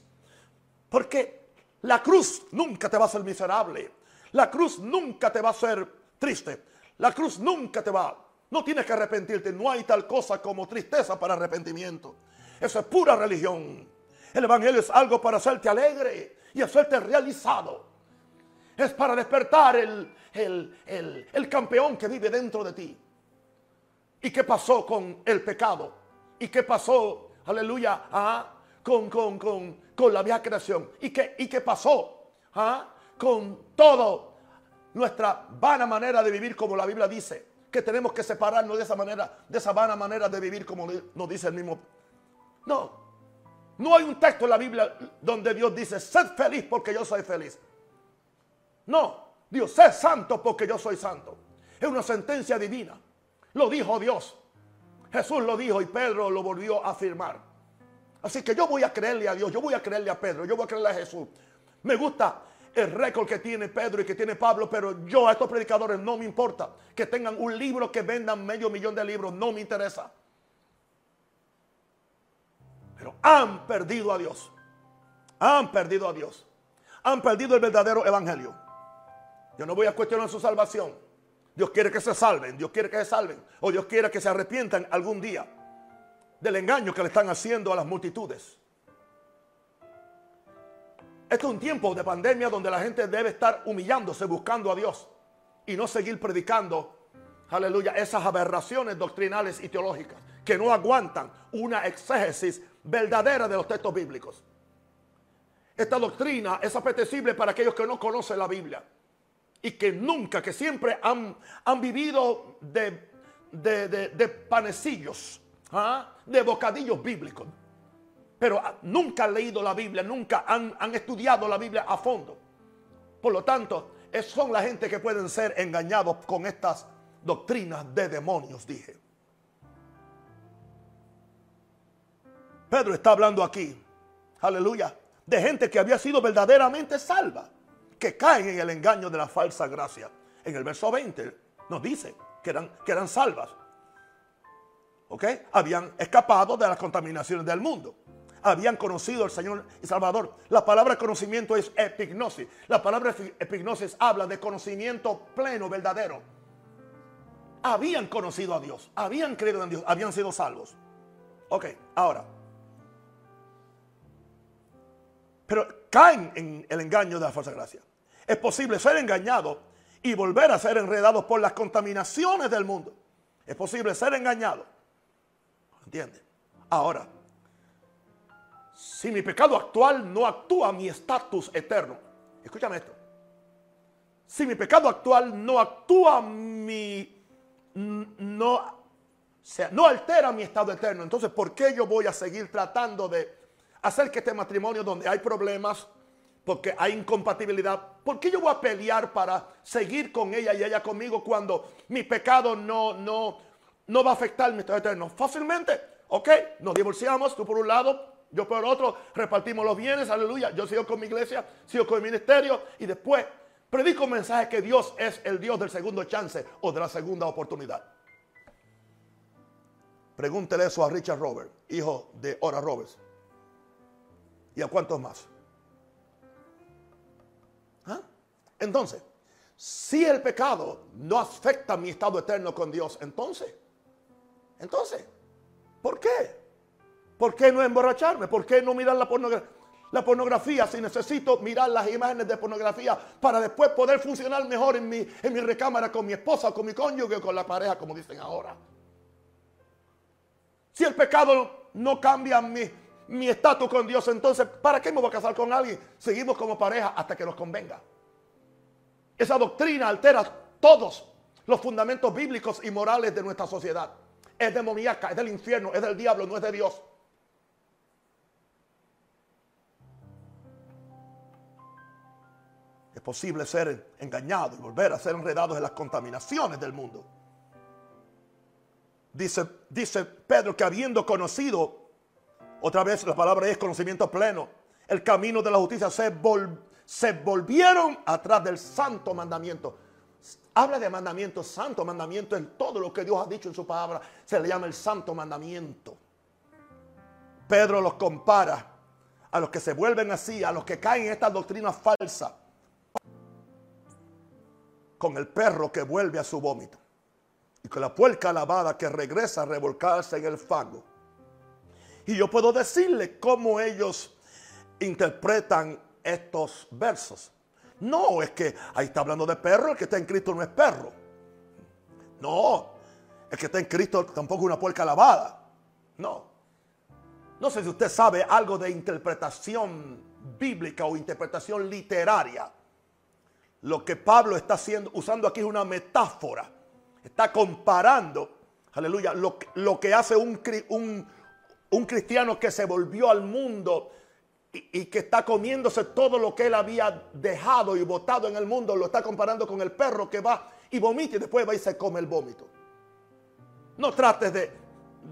Porque la cruz nunca te va a hacer miserable. La cruz nunca te va a hacer triste. La cruz nunca te va. No tienes que arrepentirte. No hay tal cosa como tristeza para arrepentimiento. Eso es pura religión. El Evangelio es algo para hacerte alegre y hacerte realizado. Es para despertar el, el, campeón que vive dentro de ti. ¿Y qué pasó con el pecado? ¿Y qué pasó, aleluya, ah, con, con, con, con, la vieja creación? ¿Y qué, y qué pasó ah, con todo nuestra vana manera de vivir como la Biblia dice, que tenemos que separarnos de esa manera, de esa vana manera de vivir como nos dice el mismo. No, no hay un texto en la Biblia donde Dios dice, sed feliz porque yo soy feliz. No, Dios, sed santo porque yo soy santo. Es una sentencia divina. Lo dijo Dios. Jesús lo dijo y Pedro lo volvió a afirmar. Así que yo voy a creerle a Dios, yo voy a creerle a Pedro, yo voy a creerle a Jesús. Me gusta el récord que tiene Pedro y que tiene Pablo, pero yo a estos predicadores no me importa que tengan un libro que vendan medio millón de libros, no me interesa. Pero han perdido a Dios. Han perdido a Dios. Han perdido el verdadero evangelio. Yo no voy a cuestionar su salvación. Dios quiere que se salven, Dios quiere que se salven, o Dios quiere que se arrepientan algún día del engaño que le están haciendo a las multitudes. Esto es un tiempo de pandemia donde la gente debe estar humillándose buscando a Dios y no seguir predicando aleluya, esas aberraciones doctrinales y teológicas que no aguantan una exégesis verdadera de los textos bíblicos. Esta doctrina es apetecible para aquellos que no conocen la Biblia y que nunca, que siempre han, han vivido de, de, panecillos, ¿ah? de bocadillos bíblicos, pero nunca han leído la Biblia, nunca han, han estudiado la Biblia a fondo. Por lo tanto, son la gente que pueden ser engañados con estas doctrinas de demonios, dije. Pedro está hablando aquí, aleluya, de gente que había sido verdaderamente salva, que caen en el engaño de la falsa gracia. En el verso 20 nos dice que eran, que eran salvas. ¿Ok? Habían escapado de las contaminaciones del mundo. Habían conocido al Señor y Salvador. La palabra conocimiento es epignosis. La palabra epignosis habla de conocimiento pleno, verdadero. Habían conocido a Dios. Habían creído en Dios. Habían sido salvos. Ok, ahora. pero caen en el engaño de la falsa gracia. Es posible ser engañado y volver a ser enredado por las contaminaciones del mundo. Es posible ser engañado. ¿Entiendes? Ahora, si mi pecado actual no actúa mi estatus eterno, escúchame esto. Si mi pecado actual no actúa mi no sea, no altera mi estado eterno, entonces ¿por qué yo voy a seguir tratando de hacer que este matrimonio donde hay problemas, porque hay incompatibilidad, ¿por qué yo voy a pelear para seguir con ella y ella conmigo cuando mi pecado no, no, no va a afectar mi estado eterno? Fácilmente, ok, nos divorciamos, tú por un lado, yo por otro, repartimos los bienes, aleluya, yo sigo con mi iglesia, sigo con mi ministerio y después predico un mensaje que Dios es el Dios del segundo chance o de la segunda oportunidad. Pregúntele eso a Richard Robert, hijo de Ora Roberts. ¿Y a cuántos más? Entonces, si el pecado no afecta mi estado eterno con Dios, entonces, entonces, ¿por qué? ¿Por qué no emborracharme? ¿Por qué no mirar la pornografía? Si necesito mirar las imágenes de pornografía para después poder funcionar mejor en mi, en mi recámara con mi esposa, con mi cónyuge, con la pareja, como dicen ahora. Si el pecado no cambia mi, mi estatus con Dios, entonces, ¿para qué me voy a casar con alguien? Seguimos como pareja hasta que nos convenga. Esa doctrina altera todos los fundamentos bíblicos y morales de nuestra sociedad. Es demoníaca, es del infierno, es del diablo, no es de Dios. Es posible ser engañado y volver a ser enredados en las contaminaciones del mundo. Dice, dice Pedro que habiendo conocido otra vez la palabra es conocimiento pleno. El camino de la justicia se, se volvieron atrás del santo mandamiento. Habla de mandamiento, santo mandamiento en todo lo que Dios ha dicho en su palabra. Se le llama el santo mandamiento. Pedro los compara a los que se vuelven así, a los que caen en esta doctrina falsa, con el perro que vuelve a su vómito y con la puerca lavada que regresa a revolcarse en el fango. Y yo puedo decirle cómo ellos interpretan estos versos. No, es que ahí está hablando de perro, el que está en Cristo no es perro. No, el que está en Cristo tampoco es una puerca lavada. No. No sé si usted sabe algo de interpretación bíblica o interpretación literaria. Lo que Pablo está haciendo, usando aquí es una metáfora. Está comparando, aleluya, lo, que hace un cristiano que se volvió al mundo y, que está comiéndose todo lo que él había dejado y botado en el mundo, lo está comparando con el perro que va y vomita y después va y se come el vómito. No trates de,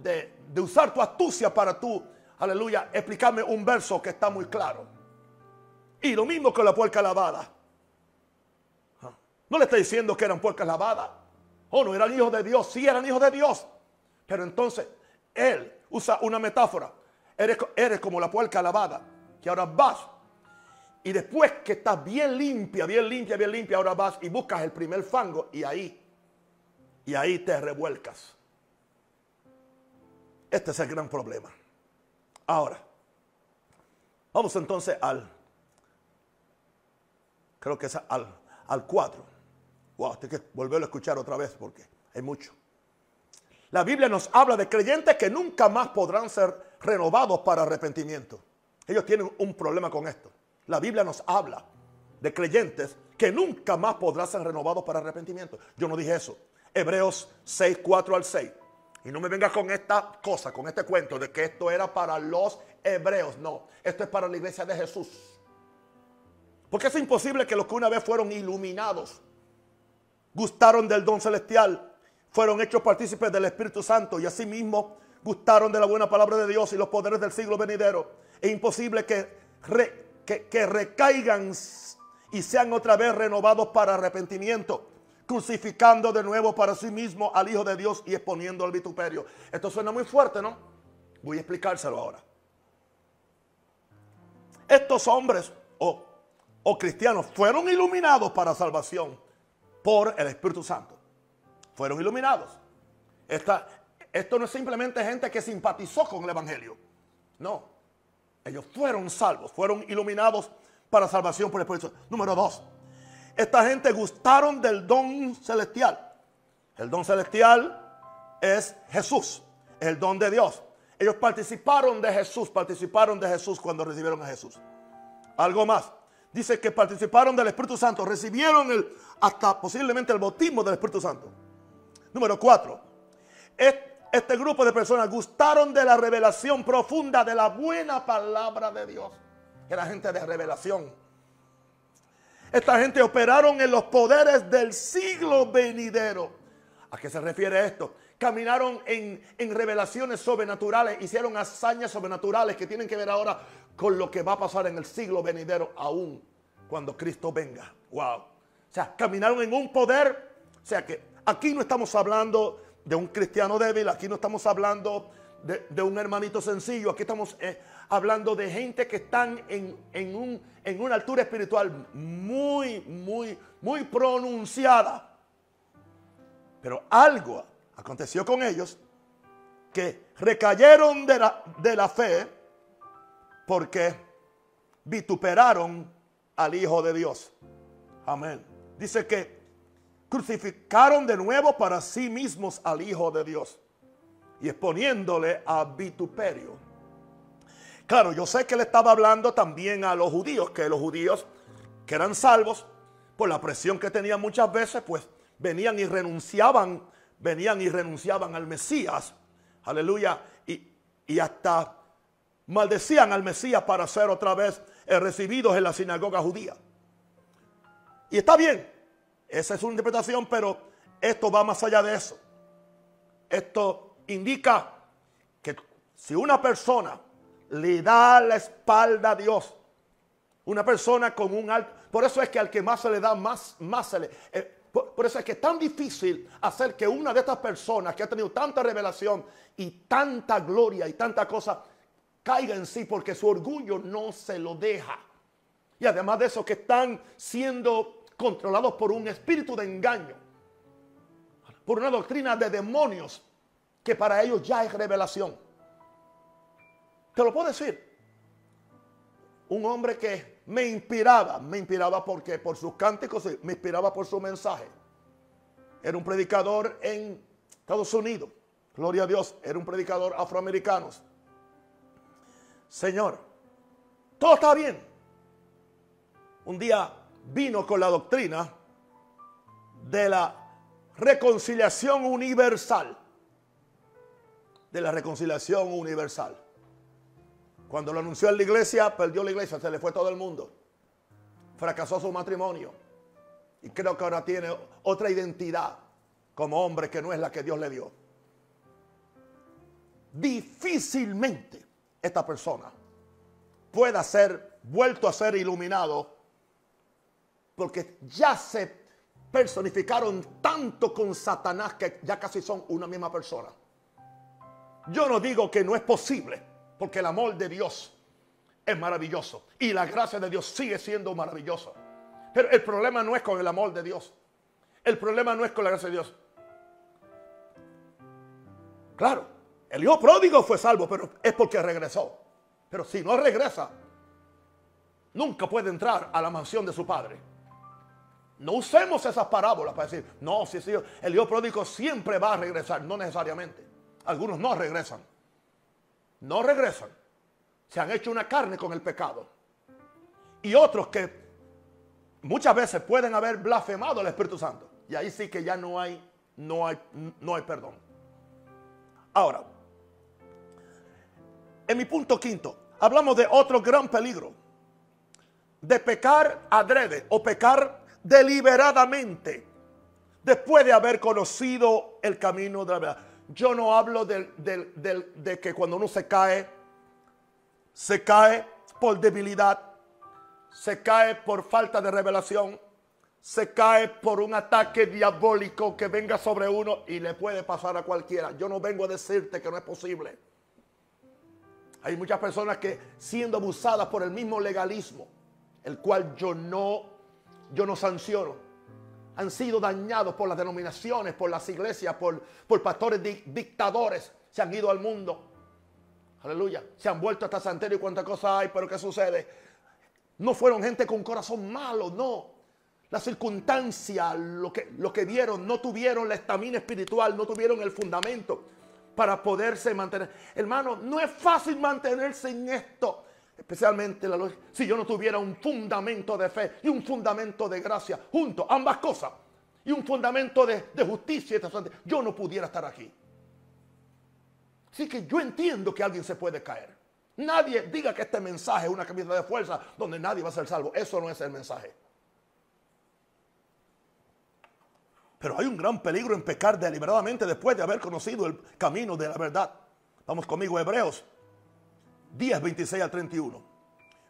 de, usar tu astucia para tú, aleluya, explicarme un verso que está muy claro. Y lo mismo con la puerca lavada. Ah, no le está diciendo que eran puercas lavadas. Oh, no eran hijos de Dios. Sí eran hijos de Dios. Pero entonces él usa una metáfora. Eres, eres como la puerca lavada, que ahora vas. Y después que estás bien limpia, bien limpia, bien limpia, ahora vas y buscas el primer fango y ahí, y ahí te revuelcas. Este es el gran problema. Ahora, vamos entonces al, creo que es al, al 4. Wow, tengo que volverlo a escuchar otra vez porque Hay mucho. La Biblia nos habla de creyentes que nunca más podrán ser renovados para arrepentimiento. Ellos tienen un problema con esto. La Biblia nos habla de creyentes que nunca más podrán ser renovados para arrepentimiento. Yo no dije eso. Hebreos 6, 4 al 6. Y no me vengas con esta cosa, con este cuento de que esto era para los hebreos. No, esto es para la iglesia de Jesús. Porque es imposible que los que una vez fueron iluminados, gustaron del don celestial, fueron hechos partícipes del Espíritu Santo y asimismo gustaron de la buena palabra de Dios y los poderes del siglo venidero. Es imposible que, que, que recaigan y sean otra vez renovados para arrepentimiento crucificando de nuevo para sí mismo al Hijo de Dios y exponiendo al vituperio. Esto suena muy fuerte, ¿no? Voy a explicárselo ahora. Estos hombres o, o cristianos fueron iluminados para salvación por el Espíritu Santo. Fueron iluminados. Esta, esto no es simplemente gente que simpatizó con el Evangelio. No. Ellos fueron salvos, fueron iluminados para salvación por el Espíritu. Número dos. Esta gente gustaron del don celestial. El don celestial es Jesús, el don de Dios. Ellos participaron de Jesús, participaron de Jesús cuando recibieron a Jesús. Algo más. Dice que participaron del Espíritu Santo, recibieron el, hasta posiblemente el bautismo del Espíritu Santo. Número cuatro. Grupo de personas gustaron de la revelación profunda de la buena palabra de Dios. Era gente de revelación. Esta gente operaron en los poderes del siglo venidero. ¿A qué se refiere esto? Caminaron en, revelaciones sobrenaturales, hicieron hazañas sobrenaturales que tienen que ver ahora con lo que va a pasar en el siglo venidero, aún cuando Cristo venga. Wow. O sea, caminaron en un poder. O sea que aquí no estamos hablando de un cristiano débil, aquí no estamos hablando de, un hermanito sencillo, aquí estamos eh, hablando de gente que están en, un, en una altura espiritual muy, muy, muy pronunciada. Pero algo aconteció con ellos que recayeron de la, de la fe porque vituperaron al Hijo de Dios. Amén. Dice que crucificaron de nuevo para sí mismos al Hijo de Dios y exponiéndole a vituperio. Claro, yo sé que le estaba hablando también a los judíos, que los judíos que eran salvos, por la presión que tenían muchas veces, pues venían y renunciaban, venían y renunciaban al Mesías, aleluya, y, y hasta maldecían al Mesías para ser otra vez recibidos en la sinagoga judía. Y está bien, esa es una interpretación, pero esto va más allá de eso. Esto indica que si una persona le da la espalda a Dios, una persona con un alto, por eso es que al que más se le da, más, más se le... Eh, por, eso es que es tan difícil hacer que una de estas personas que ha tenido tanta revelación y tanta gloria y tanta cosa caiga en sí porque su orgullo no se lo deja. Y además de eso que están siendo controlados por un espíritu de engaño, por una doctrina de demonios que para ellos ya es revelación. Te lo puedo decir. Un hombre que me inspiraba, me inspiraba porque por sus cánticos, me inspiraba por su mensaje. Era un predicador en Estados Unidos. Gloria a Dios, era un predicador afroamericano. Señor, todo está bien. Un día vino con la doctrina de la reconciliación universal de la reconciliación universal. Cuando lo anunció en la iglesia, perdió la iglesia, se le fue todo el mundo. Fracasó su matrimonio. Y creo que ahora tiene otra identidad como hombre que no es la que Dios le dio. Difícilmente esta persona pueda ser vuelto a ser iluminado porque ya se personificaron tanto con Satanás que ya casi son una misma persona. Yo no digo que no es posible, porque el amor de Dios es maravilloso y la gracia de Dios sigue siendo maravillosa. Pero el problema no es con el amor de Dios. El problema no es con la gracia de Dios. Claro, el hijo pródigo fue salvo, pero es porque regresó. Pero si no regresa, nunca puede entrar a la mansión de su padre. No usemos esas parábolas para decir, no, sí, sí, el hijo pródigo siempre va a regresar, no necesariamente. Algunos no regresan. No regresan. Se han hecho una carne con el pecado. Y otros que muchas veces pueden haber blasfemado al Espíritu Santo. Y ahí sí que ya no hay, no hay, no hay perdón. Ahora, en mi punto quinto, hablamos de otro gran peligro. De pecar adrede o pecar deliberadamente después de haber conocido el camino de la verdad. Yo no hablo de que cuando uno se cae, se cae por debilidad, se cae por falta de revelación, se cae por un ataque diabólico que venga sobre uno y le puede pasar a cualquiera. Yo no vengo a decirte que no es posible. Hay muchas personas que siendo abusadas por el mismo legalismo, el cual yo no yo no sanciono. Han sido dañados por las denominaciones, por las iglesias, por, por pastores dictadores. Se han ido al mundo. Aleluya. Se han vuelto hasta santerio y cuánta cosa hay, pero ¿qué sucede? No fueron gente con corazón malo, no. La circunstancia, lo que, lo que vieron, no tuvieron la estamina espiritual, no tuvieron el fundamento para poderse mantener. Hermano, no es fácil mantenerse en esto especialmente la si yo no tuviera un fundamento de fe y un fundamento de gracia, juntos, ambas cosas, y un fundamento de, justicia, yo no pudiera estar aquí. Así que yo entiendo que alguien se puede caer. Nadie diga que este mensaje es una camisa de fuerza donde nadie va a ser salvo. Eso no es el mensaje. Pero hay un gran peligro en pecar deliberadamente después de haber conocido el camino de la verdad. Vamos conmigo, Hebreos 10, 26 al 31.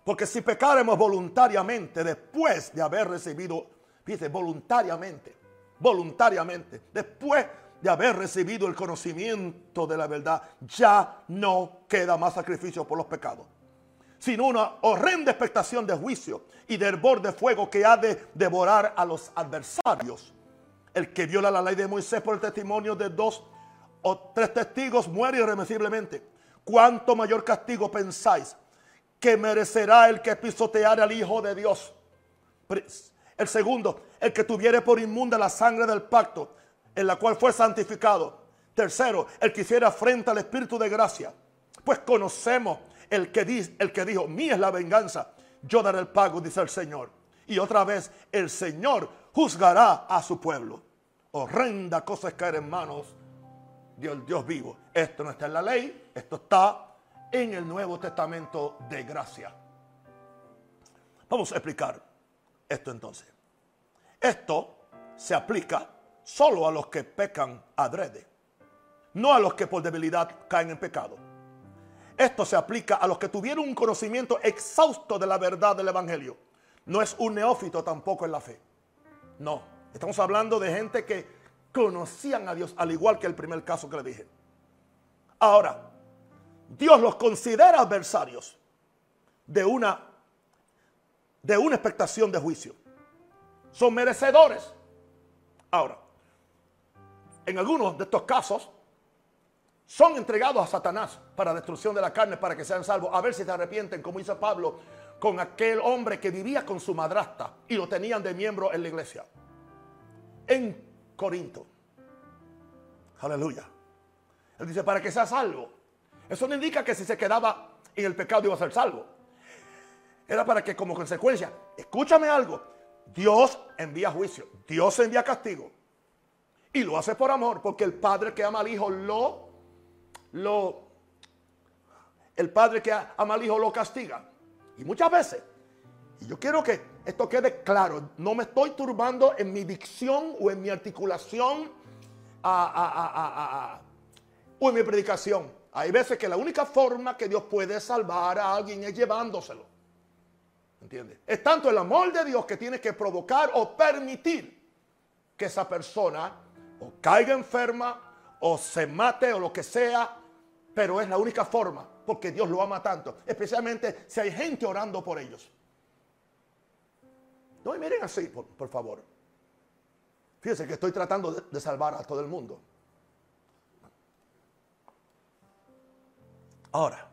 Porque si pecaremos voluntariamente después de haber recibido, dice voluntariamente, voluntariamente, después de haber recibido el conocimiento de la verdad, ya no queda más sacrificio por los pecados, sino una horrenda expectación de juicio y de hervor de fuego que ha de devorar a los adversarios. El que viola la ley de Moisés por el testimonio de dos o tres testigos muere irremisiblemente. ¿Cuánto mayor castigo pensáis que merecerá el que pisoteare al Hijo de Dios? El segundo, el que tuviere por inmunda la sangre del pacto, en la cual fue santificado. Tercero, el que hiciera frente al Espíritu de gracia. Pues conocemos el que, el que dijo, mía es la venganza, yo daré el pago, dice el Señor. Y otra vez, el Señor juzgará a su pueblo. Horrenda cosa es caer en manos Dios, Dios vivo. Esto no está en la ley, esto está en el Nuevo Testamento de gracia. Vamos a explicar esto entonces. Esto se aplica solo a los que pecan adrede, no a los que por debilidad caen en pecado. Esto se aplica a los que tuvieron un conocimiento exhausto de la verdad del Evangelio. No es un neófito tampoco en la fe. No, estamos hablando de gente que conocían a Dios, al igual que el primer caso que le dije. Ahora, Dios los considera adversarios de una, de una expectación de juicio. Son merecedores. Ahora, en algunos de estos casos, son entregados a Satanás para destrucción de la carne, para que sean salvos. A ver si se arrepienten, como hizo Pablo con aquel hombre que vivía con su madrastra y lo tenían de miembro en la iglesia. En Corinto. Aleluya. Él dice, para que sea salvo. Eso no indica que si se quedaba en el pecado iba a ser salvo. Era para que como consecuencia, escúchame algo, Dios envía juicio, Dios envía castigo. Y lo hace por amor, porque el padre que ama al hijo lo, lo, el padre que ama al hijo lo castiga. Y muchas veces, y yo quiero que esto quede claro. No me estoy turbando en mi dicción o en mi articulación o en mi predicación. Hay veces que la única forma que Dios puede salvar a alguien es llevándoselo. ¿Entiendes? Es tanto el amor de Dios que tiene que provocar o permitir que esa persona o caiga enferma o se mate o lo que sea, pero es la única forma porque Dios lo ama tanto, especialmente si hay gente orando por ellos. No, y miren así, por, favor. Fíjense que estoy tratando de, salvar a todo el mundo. Ahora,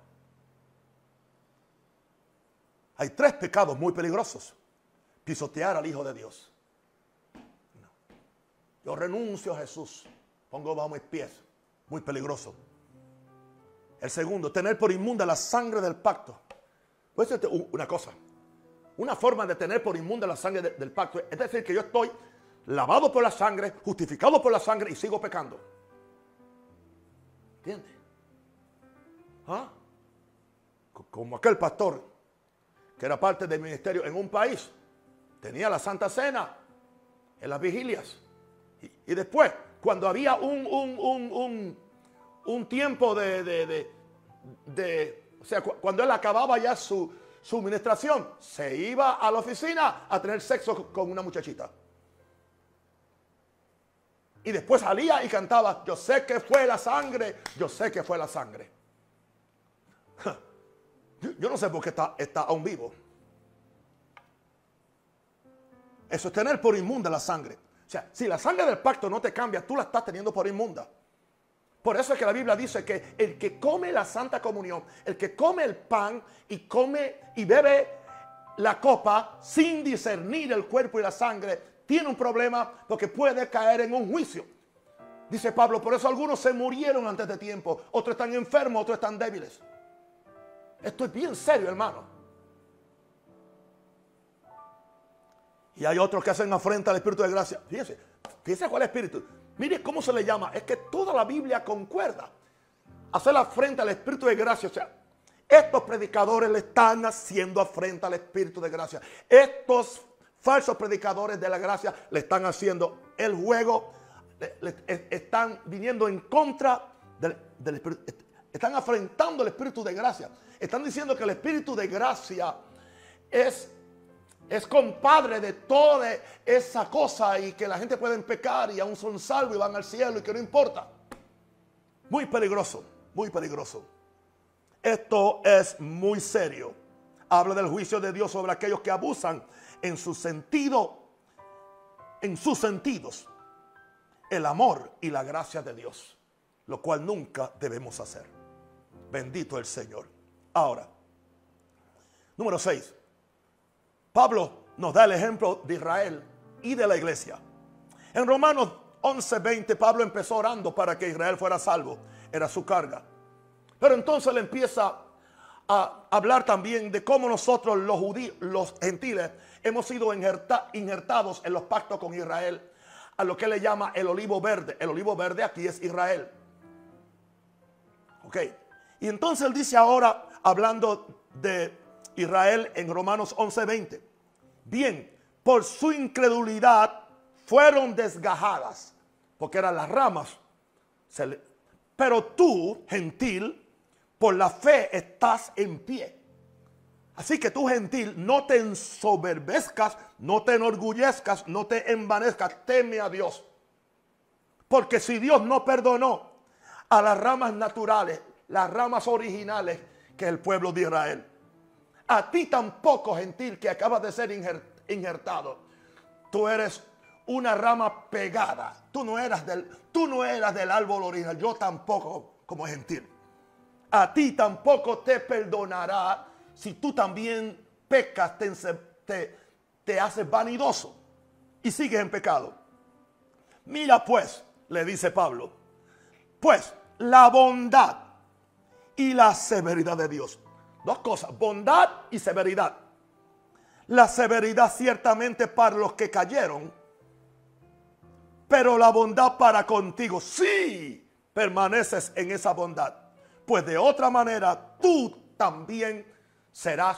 hay tres pecados muy peligrosos. Pisotear al Hijo de Dios. Yo renuncio a Jesús. Pongo bajo mis pies. Muy peligroso. El segundo, tener por inmunda la sangre del pacto. Pues una cosa. Una forma de tener por inmunda la sangre del pacto es decir que yo estoy lavado por la sangre, justificado por la sangre y sigo pecando. ¿Entiendes? ¿Ah? Como aquel pastor que era parte del ministerio en un país, tenía la Santa Cena en las vigilias. Y, después, cuando había un, un, un, tiempo de, de, o sea, cuando él acababa ya su, su administración, se iba a la oficina a tener sexo con una muchachita. Y después salía y cantaba, yo sé que fue la sangre, yo sé que fue la sangre. Yo, no sé por qué está, está aún vivo. Eso es tener por inmunda la sangre. O sea, si la sangre del pacto no te cambia, tú la estás teniendo por inmunda. Por eso es que la Biblia dice que el que come la Santa Comunión, el que come el pan y come y bebe la copa sin discernir el cuerpo y la sangre, tiene un problema porque puede caer en un juicio. Dice Pablo, por eso algunos se murieron antes de tiempo, otros están enfermos, otros están débiles. Esto es bien serio, hermano. Y hay otros que hacen afrenta al Espíritu de gracia. Fíjense, fíjense cuál Espíritu. Mire cómo se le llama. Es que toda la Biblia concuerda. Hacer afrenta al Espíritu de gracia. O sea, estos predicadores le están haciendo afrenta al Espíritu de gracia. Estos falsos predicadores de la gracia le están haciendo el juego, están viniendo en contra del, Espíritu, están afrentando el Espíritu de gracia. Están diciendo que el Espíritu de gracia es, es compadre de toda esa cosa y que la gente puede pecar y aún son salvos y van al cielo y que no importa. Muy peligroso, muy peligroso. Esto es muy serio. Habla del juicio de Dios sobre aquellos que abusan en su sentido, en sus sentidos, el amor y la gracia de Dios, lo cual nunca debemos hacer. Bendito el Señor. Ahora, número 6. Pablo nos da el ejemplo de Israel y de la iglesia. En Romanos 11:20 Pablo empezó orando para que Israel fuera salvo. Era su carga. Pero entonces le empieza a hablar también de cómo nosotros los judíos, los gentiles, hemos sido injertados en los pactos con Israel a lo que le llama el olivo verde. El olivo verde aquí es Israel. Ok. Y entonces él dice ahora, hablando de Israel en Romanos 11:20. Bien, por su incredulidad fueron desgajadas, porque eran las ramas. Pero tú, gentil, por la fe estás en pie. Así que tú gentil, no te ensoberbezcas, no te enorgullezcas, no te envanezcas, teme a Dios. Porque si Dios no perdonó a las ramas naturales, las ramas originales que el pueblo de Israel, a ti tampoco, gentil, que acabas de ser injertado, tú eres una rama pegada. Tú no eras del, tú no eras del árbol original, yo tampoco como gentil. A ti tampoco te perdonará si tú también pecas, te, te, haces vanidoso y sigues en pecado. Mira pues, le dice Pablo, pues la bondad y la severidad de Dios. Dos cosas, bondad y severidad. La severidad ciertamente para los que cayeron, pero la bondad para contigo. Sí, permaneces en esa bondad. Pues de otra manera tú también serás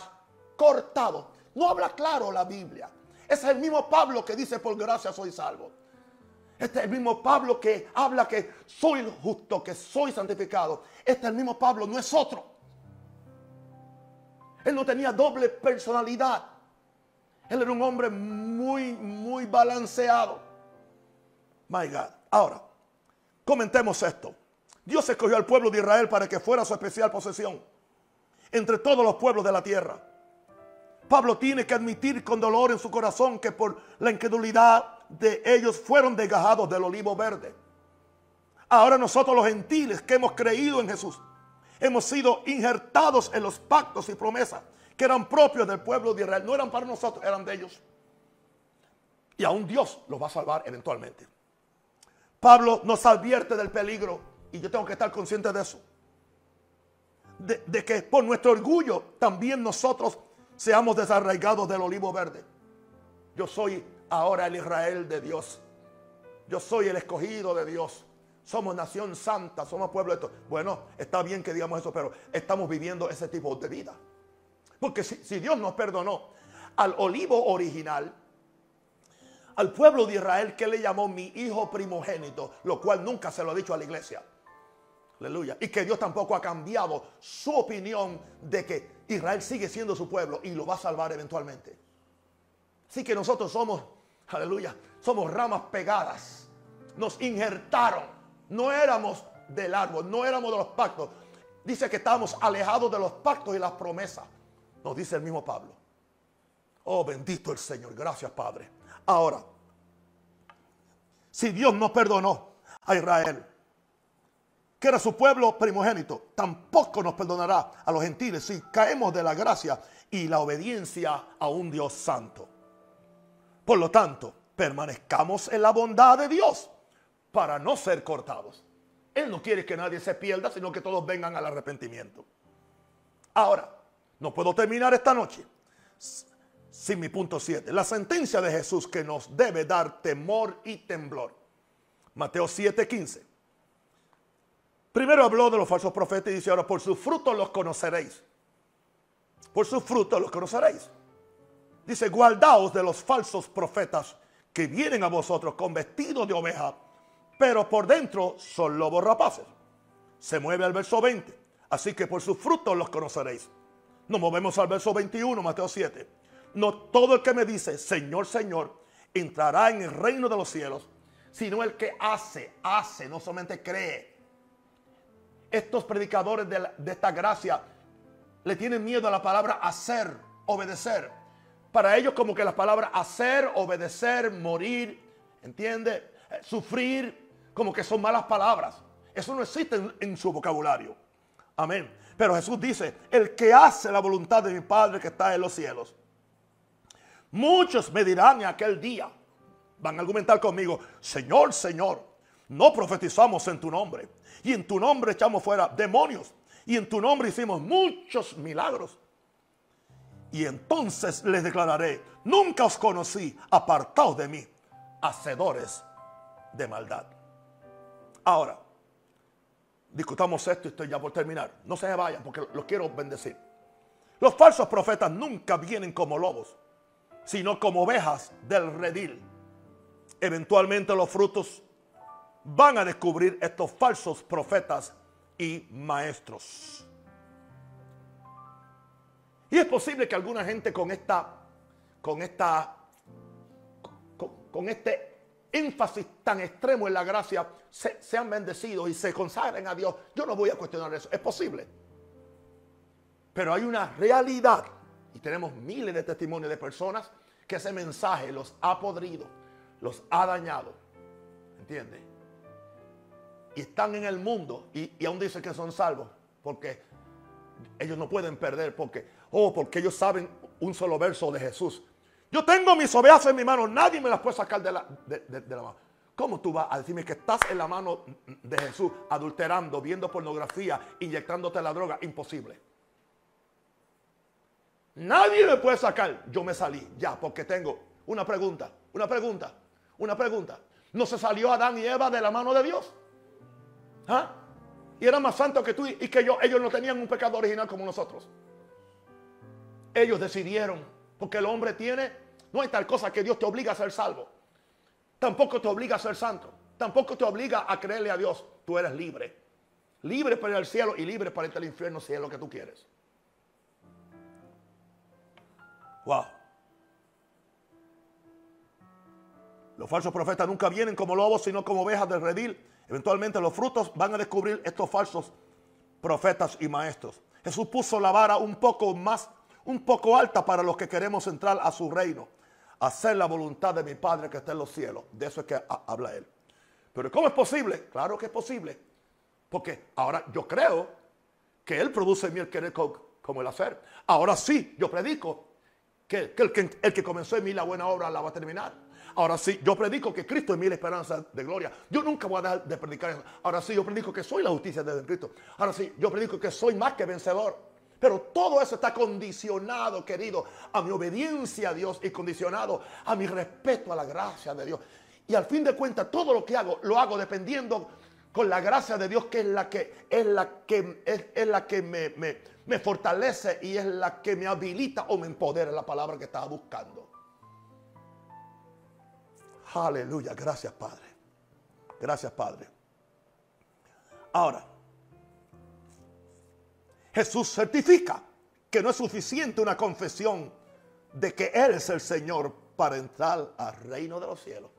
cortado. No habla claro la Biblia. es el mismo Pablo que dice, por gracia soy salvo. Este es el mismo Pablo que habla que soy justo, que soy santificado. Este es el mismo Pablo, no es otro. Él no tenía doble personalidad. Él era un hombre muy, muy balanceado. My God. Ahora, comentemos esto. Dios escogió al pueblo de Israel para que fuera su especial posesión entre todos los pueblos de la tierra. Pablo tiene que admitir con dolor en su corazón que por la incredulidad de ellos fueron desgajados del olivo verde. Ahora nosotros los gentiles que hemos creído en Jesús, hemos sido injertados en los pactos y promesas que eran propios del pueblo de Israel. No eran para nosotros, eran de ellos. Y aún Dios los va a salvar eventualmente. Pablo nos advierte del peligro y yo tengo que estar consciente de eso. De, de, que por nuestro orgullo también nosotros seamos desarraigados del olivo verde. Yo soy ahora el Israel de Dios. Yo soy el escogido de Dios. Somos nación santa, somos pueblo de esto. Bueno, está bien que digamos eso, pero estamos viviendo ese tipo de vida. Porque si, si Dios nos perdonó al olivo original, al pueblo de Israel que le llamó mi hijo primogénito, lo cual nunca se lo ha dicho a la iglesia. Aleluya. Y que Dios tampoco ha cambiado su opinión de que Israel sigue siendo su pueblo y lo va a salvar eventualmente. Así que nosotros somos, aleluya, somos ramas pegadas. Nos injertaron. No éramos del árbol, no éramos de los pactos. Dice que estábamos alejados de los pactos y las promesas. Nos dice el mismo Pablo. Oh, bendito el Señor. Gracias, Padre. Ahora, si Dios no perdonó a Israel, que era su pueblo primogénito, tampoco nos perdonará a los gentiles si caemos de la gracia y la obediencia a un Dios santo. Por lo tanto, permanezcamos en la bondad de Dios para no ser cortados. Él no quiere que nadie se pierda, sino que todos vengan al arrepentimiento. Ahora, no puedo terminar esta noche sin mi punto 7. La sentencia de Jesús que nos debe dar temor y temblor. Mateo 7:15. Primero habló de los falsos profetas y dice ahora, por sus frutos los conoceréis. Por sus frutos los conoceréis. Dice, guardaos de los falsos profetas que vienen a vosotros con vestidos de oveja, pero por dentro son lobos rapaces. Se mueve al verso 20. Así que por sus frutos los conoceréis. Nos movemos al verso 21, Mateo 7. No todo el que me dice, Señor, Señor, entrará en el reino de los cielos, sino el que hace, hace, no solamente cree. Estos predicadores de, de esta gracia le tienen miedo a la palabra hacer, obedecer. Para ellos como que las palabras hacer, obedecer, morir, ¿entiende? Sufrir, como que son malas palabras. Eso no existe en, en su vocabulario. Amén. Pero Jesús dice, el que hace la voluntad de mi Padre que está en los cielos. Muchos me dirán en aquel día, van a argumentar conmigo, Señor, Señor, no profetizamos en tu nombre. Y en tu nombre echamos fuera demonios. Y en tu nombre hicimos muchos milagros. Y entonces les declararé, nunca os conocí, apartaos de mí, hacedores de maldad. Ahora, discutamos esto y estoy ya por terminar. No se vayan porque los quiero bendecir. Los falsos profetas nunca vienen como lobos, sino como ovejas del redil. Eventualmente los frutos van a descubrir estos falsos profetas y maestros. Y es posible que alguna gente con esta, con esta, con, este énfasis tan extremo en la gracia se, sean bendecidos y se consagren a Dios. Yo no voy a cuestionar eso. Es posible. Pero hay una realidad. Y tenemos miles de testimonios de personas que ese mensaje los ha podrido, los ha dañado. ¿Entiendes? Y están en el mundo y, y aún dicen que son salvos. Porque ellos no pueden perder. Porque, oh, porque ellos saben un solo verso de Jesús. Yo tengo mis ovejas en mi mano, nadie me las puede sacar de la, de, la mano. ¿Cómo tú vas a decirme que estás en la mano de Jesús adulterando, viendo pornografía, inyectándote la droga? Imposible. Nadie me puede sacar. Yo me salí ya porque tengo una pregunta, una pregunta, una pregunta. ¿No se salió Adán y Eva de la mano de Dios? ¿Ah? Y eran más santos que tú y que yo. Ellos no tenían un pecado original como nosotros. Ellos decidieron, porque el hombre tiene, no hay tal cosa que Dios te obliga a ser salvo. Tampoco te obliga a ser santo. Tampoco te obliga a creerle a Dios. Tú eres libre. Libre para ir al cielo y libre para irte al infierno si es lo que tú quieres. Wow. Los falsos profetas nunca vienen como lobos, sino como ovejas del redil. Eventualmente los frutos van a descubrir estos falsos profetas y maestros. Jesús puso la vara un poco más, un poco alta para los que queremos entrar a su reino. Hacer la voluntad de mi Padre que está en los cielos. De eso es que habla él. Pero ¿cómo es posible? Claro que es posible. Porque ahora yo creo que Él produce en mí el querer como el hacer. Ahora sí, yo predico que, el, que el que comenzó en mí la buena obra la va a terminar. Ahora sí, yo predico que Cristo es mi esperanza de gloria. Yo nunca voy a dejar de predicar eso. Ahora sí, yo predico que soy la justicia de Cristo. Ahora sí, yo predico que soy más que vencedor. Pero todo eso está condicionado, querido, a mi obediencia a Dios y condicionado a mi respeto a la gracia de Dios. Y al fin de cuentas, todo lo que hago, lo hago dependiendo con la gracia de Dios, que es la que, es la que, es, la que me, me, me fortalece y es la que me habilita o me empodera la palabra que estaba buscando. Aleluya, gracias Padre. Gracias Padre. Ahora, Jesús certifica que no es suficiente una confesión de que Él es el Señor para entrar al reino de los cielos.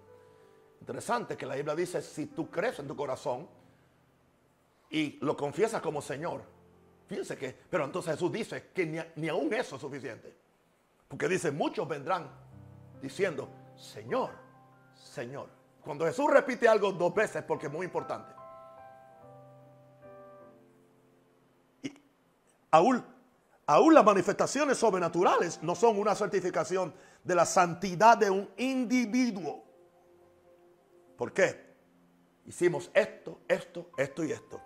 Interesante que la Biblia dice, si tú crees en tu corazón y lo confiesas como Señor, fíjense que, pero entonces Jesús dice que ni, ni aún eso es suficiente. Porque dice, muchos vendrán diciendo, Señor, Señor. Cuando Jesús repite algo dos veces porque es muy importante. Aún, aún las manifestaciones sobrenaturales no son una certificación de la santidad de un individuo. ¿Por qué? Hicimos esto, esto, esto y esto.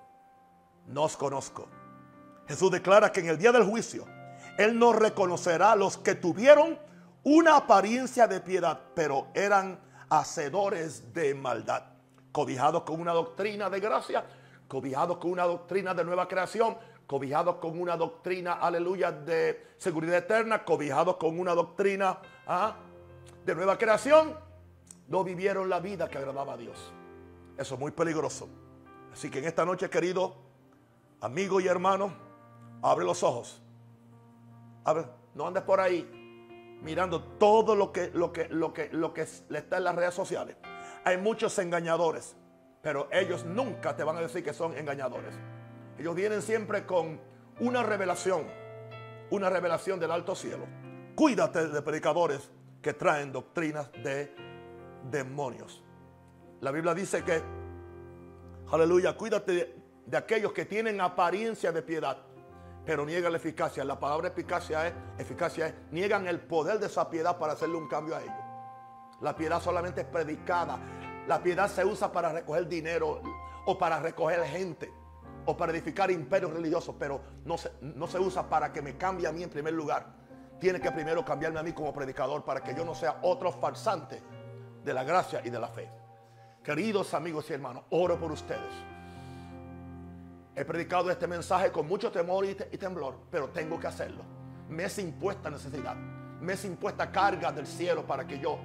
No os conozco. Jesús declara que en el día del juicio Él no reconocerá a los que tuvieron una apariencia de piedad, pero eran hacedores de maldad, cobijados con una doctrina de gracia, cobijados con una doctrina de nueva creación, cobijados con una doctrina, aleluya, de seguridad eterna, cobijados con una doctrina ¿ah? de nueva creación, no vivieron la vida que agradaba a Dios. Eso es muy peligroso. Así que en esta noche, querido amigo y hermano, abre los ojos. ver, no andes por ahí mirando todo lo que, lo que, lo que, lo que está en las redes sociales. Hay muchos engañadores, pero ellos nunca te van a decir que son engañadores. Ellos vienen siempre con una revelación, una revelación del alto cielo. Cuídate de predicadores que traen doctrinas de demonios. La Biblia dice que, aleluya, cuídate de aquellos que tienen apariencia de piedad, pero niegan la eficacia. La palabra eficacia es, eficacia es, niegan el poder de esa piedad para hacerle un cambio a ellos. La piedad solamente es predicada. La piedad se usa para recoger dinero o para recoger gente o para edificar imperios religiosos, pero no se, no se usa para que me cambie a mí en primer lugar. Tiene que primero cambiarme a mí como predicador para que yo no sea otro farsante de la gracia y de la fe. Queridos amigos y hermanos, oro por ustedes. He predicado este mensaje con mucho temor y, temblor, pero tengo que hacerlo. Me es impuesta necesidad, me es impuesta carga del cielo para que yo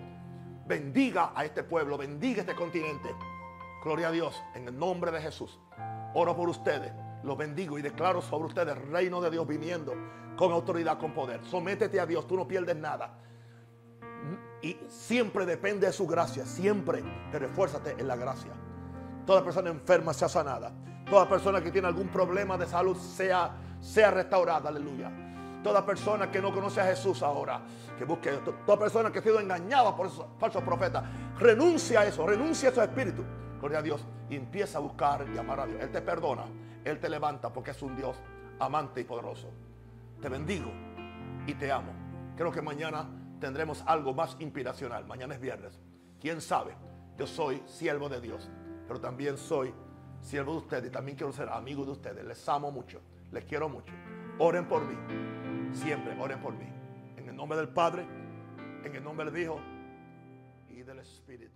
bendiga a este pueblo, bendiga este continente. Gloria a Dios, en el nombre de Jesús. Oro por ustedes, los bendigo y declaro sobre ustedes el reino de Dios viniendo con autoridad, con poder. Sométete a Dios, tú no pierdes nada. Y siempre depende de su gracia, siempre, pero esfuérzate en la gracia. Toda persona enferma sea sanada. Toda persona que tiene algún problema de salud sea, sea restaurada, aleluya. Toda persona que no conoce a Jesús ahora, que busque, toda persona que ha sido engañada por esos falsos profetas, renuncia a eso, renuncia a esos espíritus. Gloria a Dios. Empieza a buscar y amar a Dios. Él te perdona, Él te levanta porque es un Dios amante y poderoso. Te bendigo y te amo. Creo que mañana tendremos algo más inspiracional. Mañana es viernes. ¿Quién sabe? Yo soy siervo de Dios, pero también soy siervo de ustedes y también quiero ser amigo de ustedes. Les amo mucho, les quiero mucho. Oren por mí, siempre oren por mí. En el nombre del Padre, en el nombre del Hijo y del Espíritu.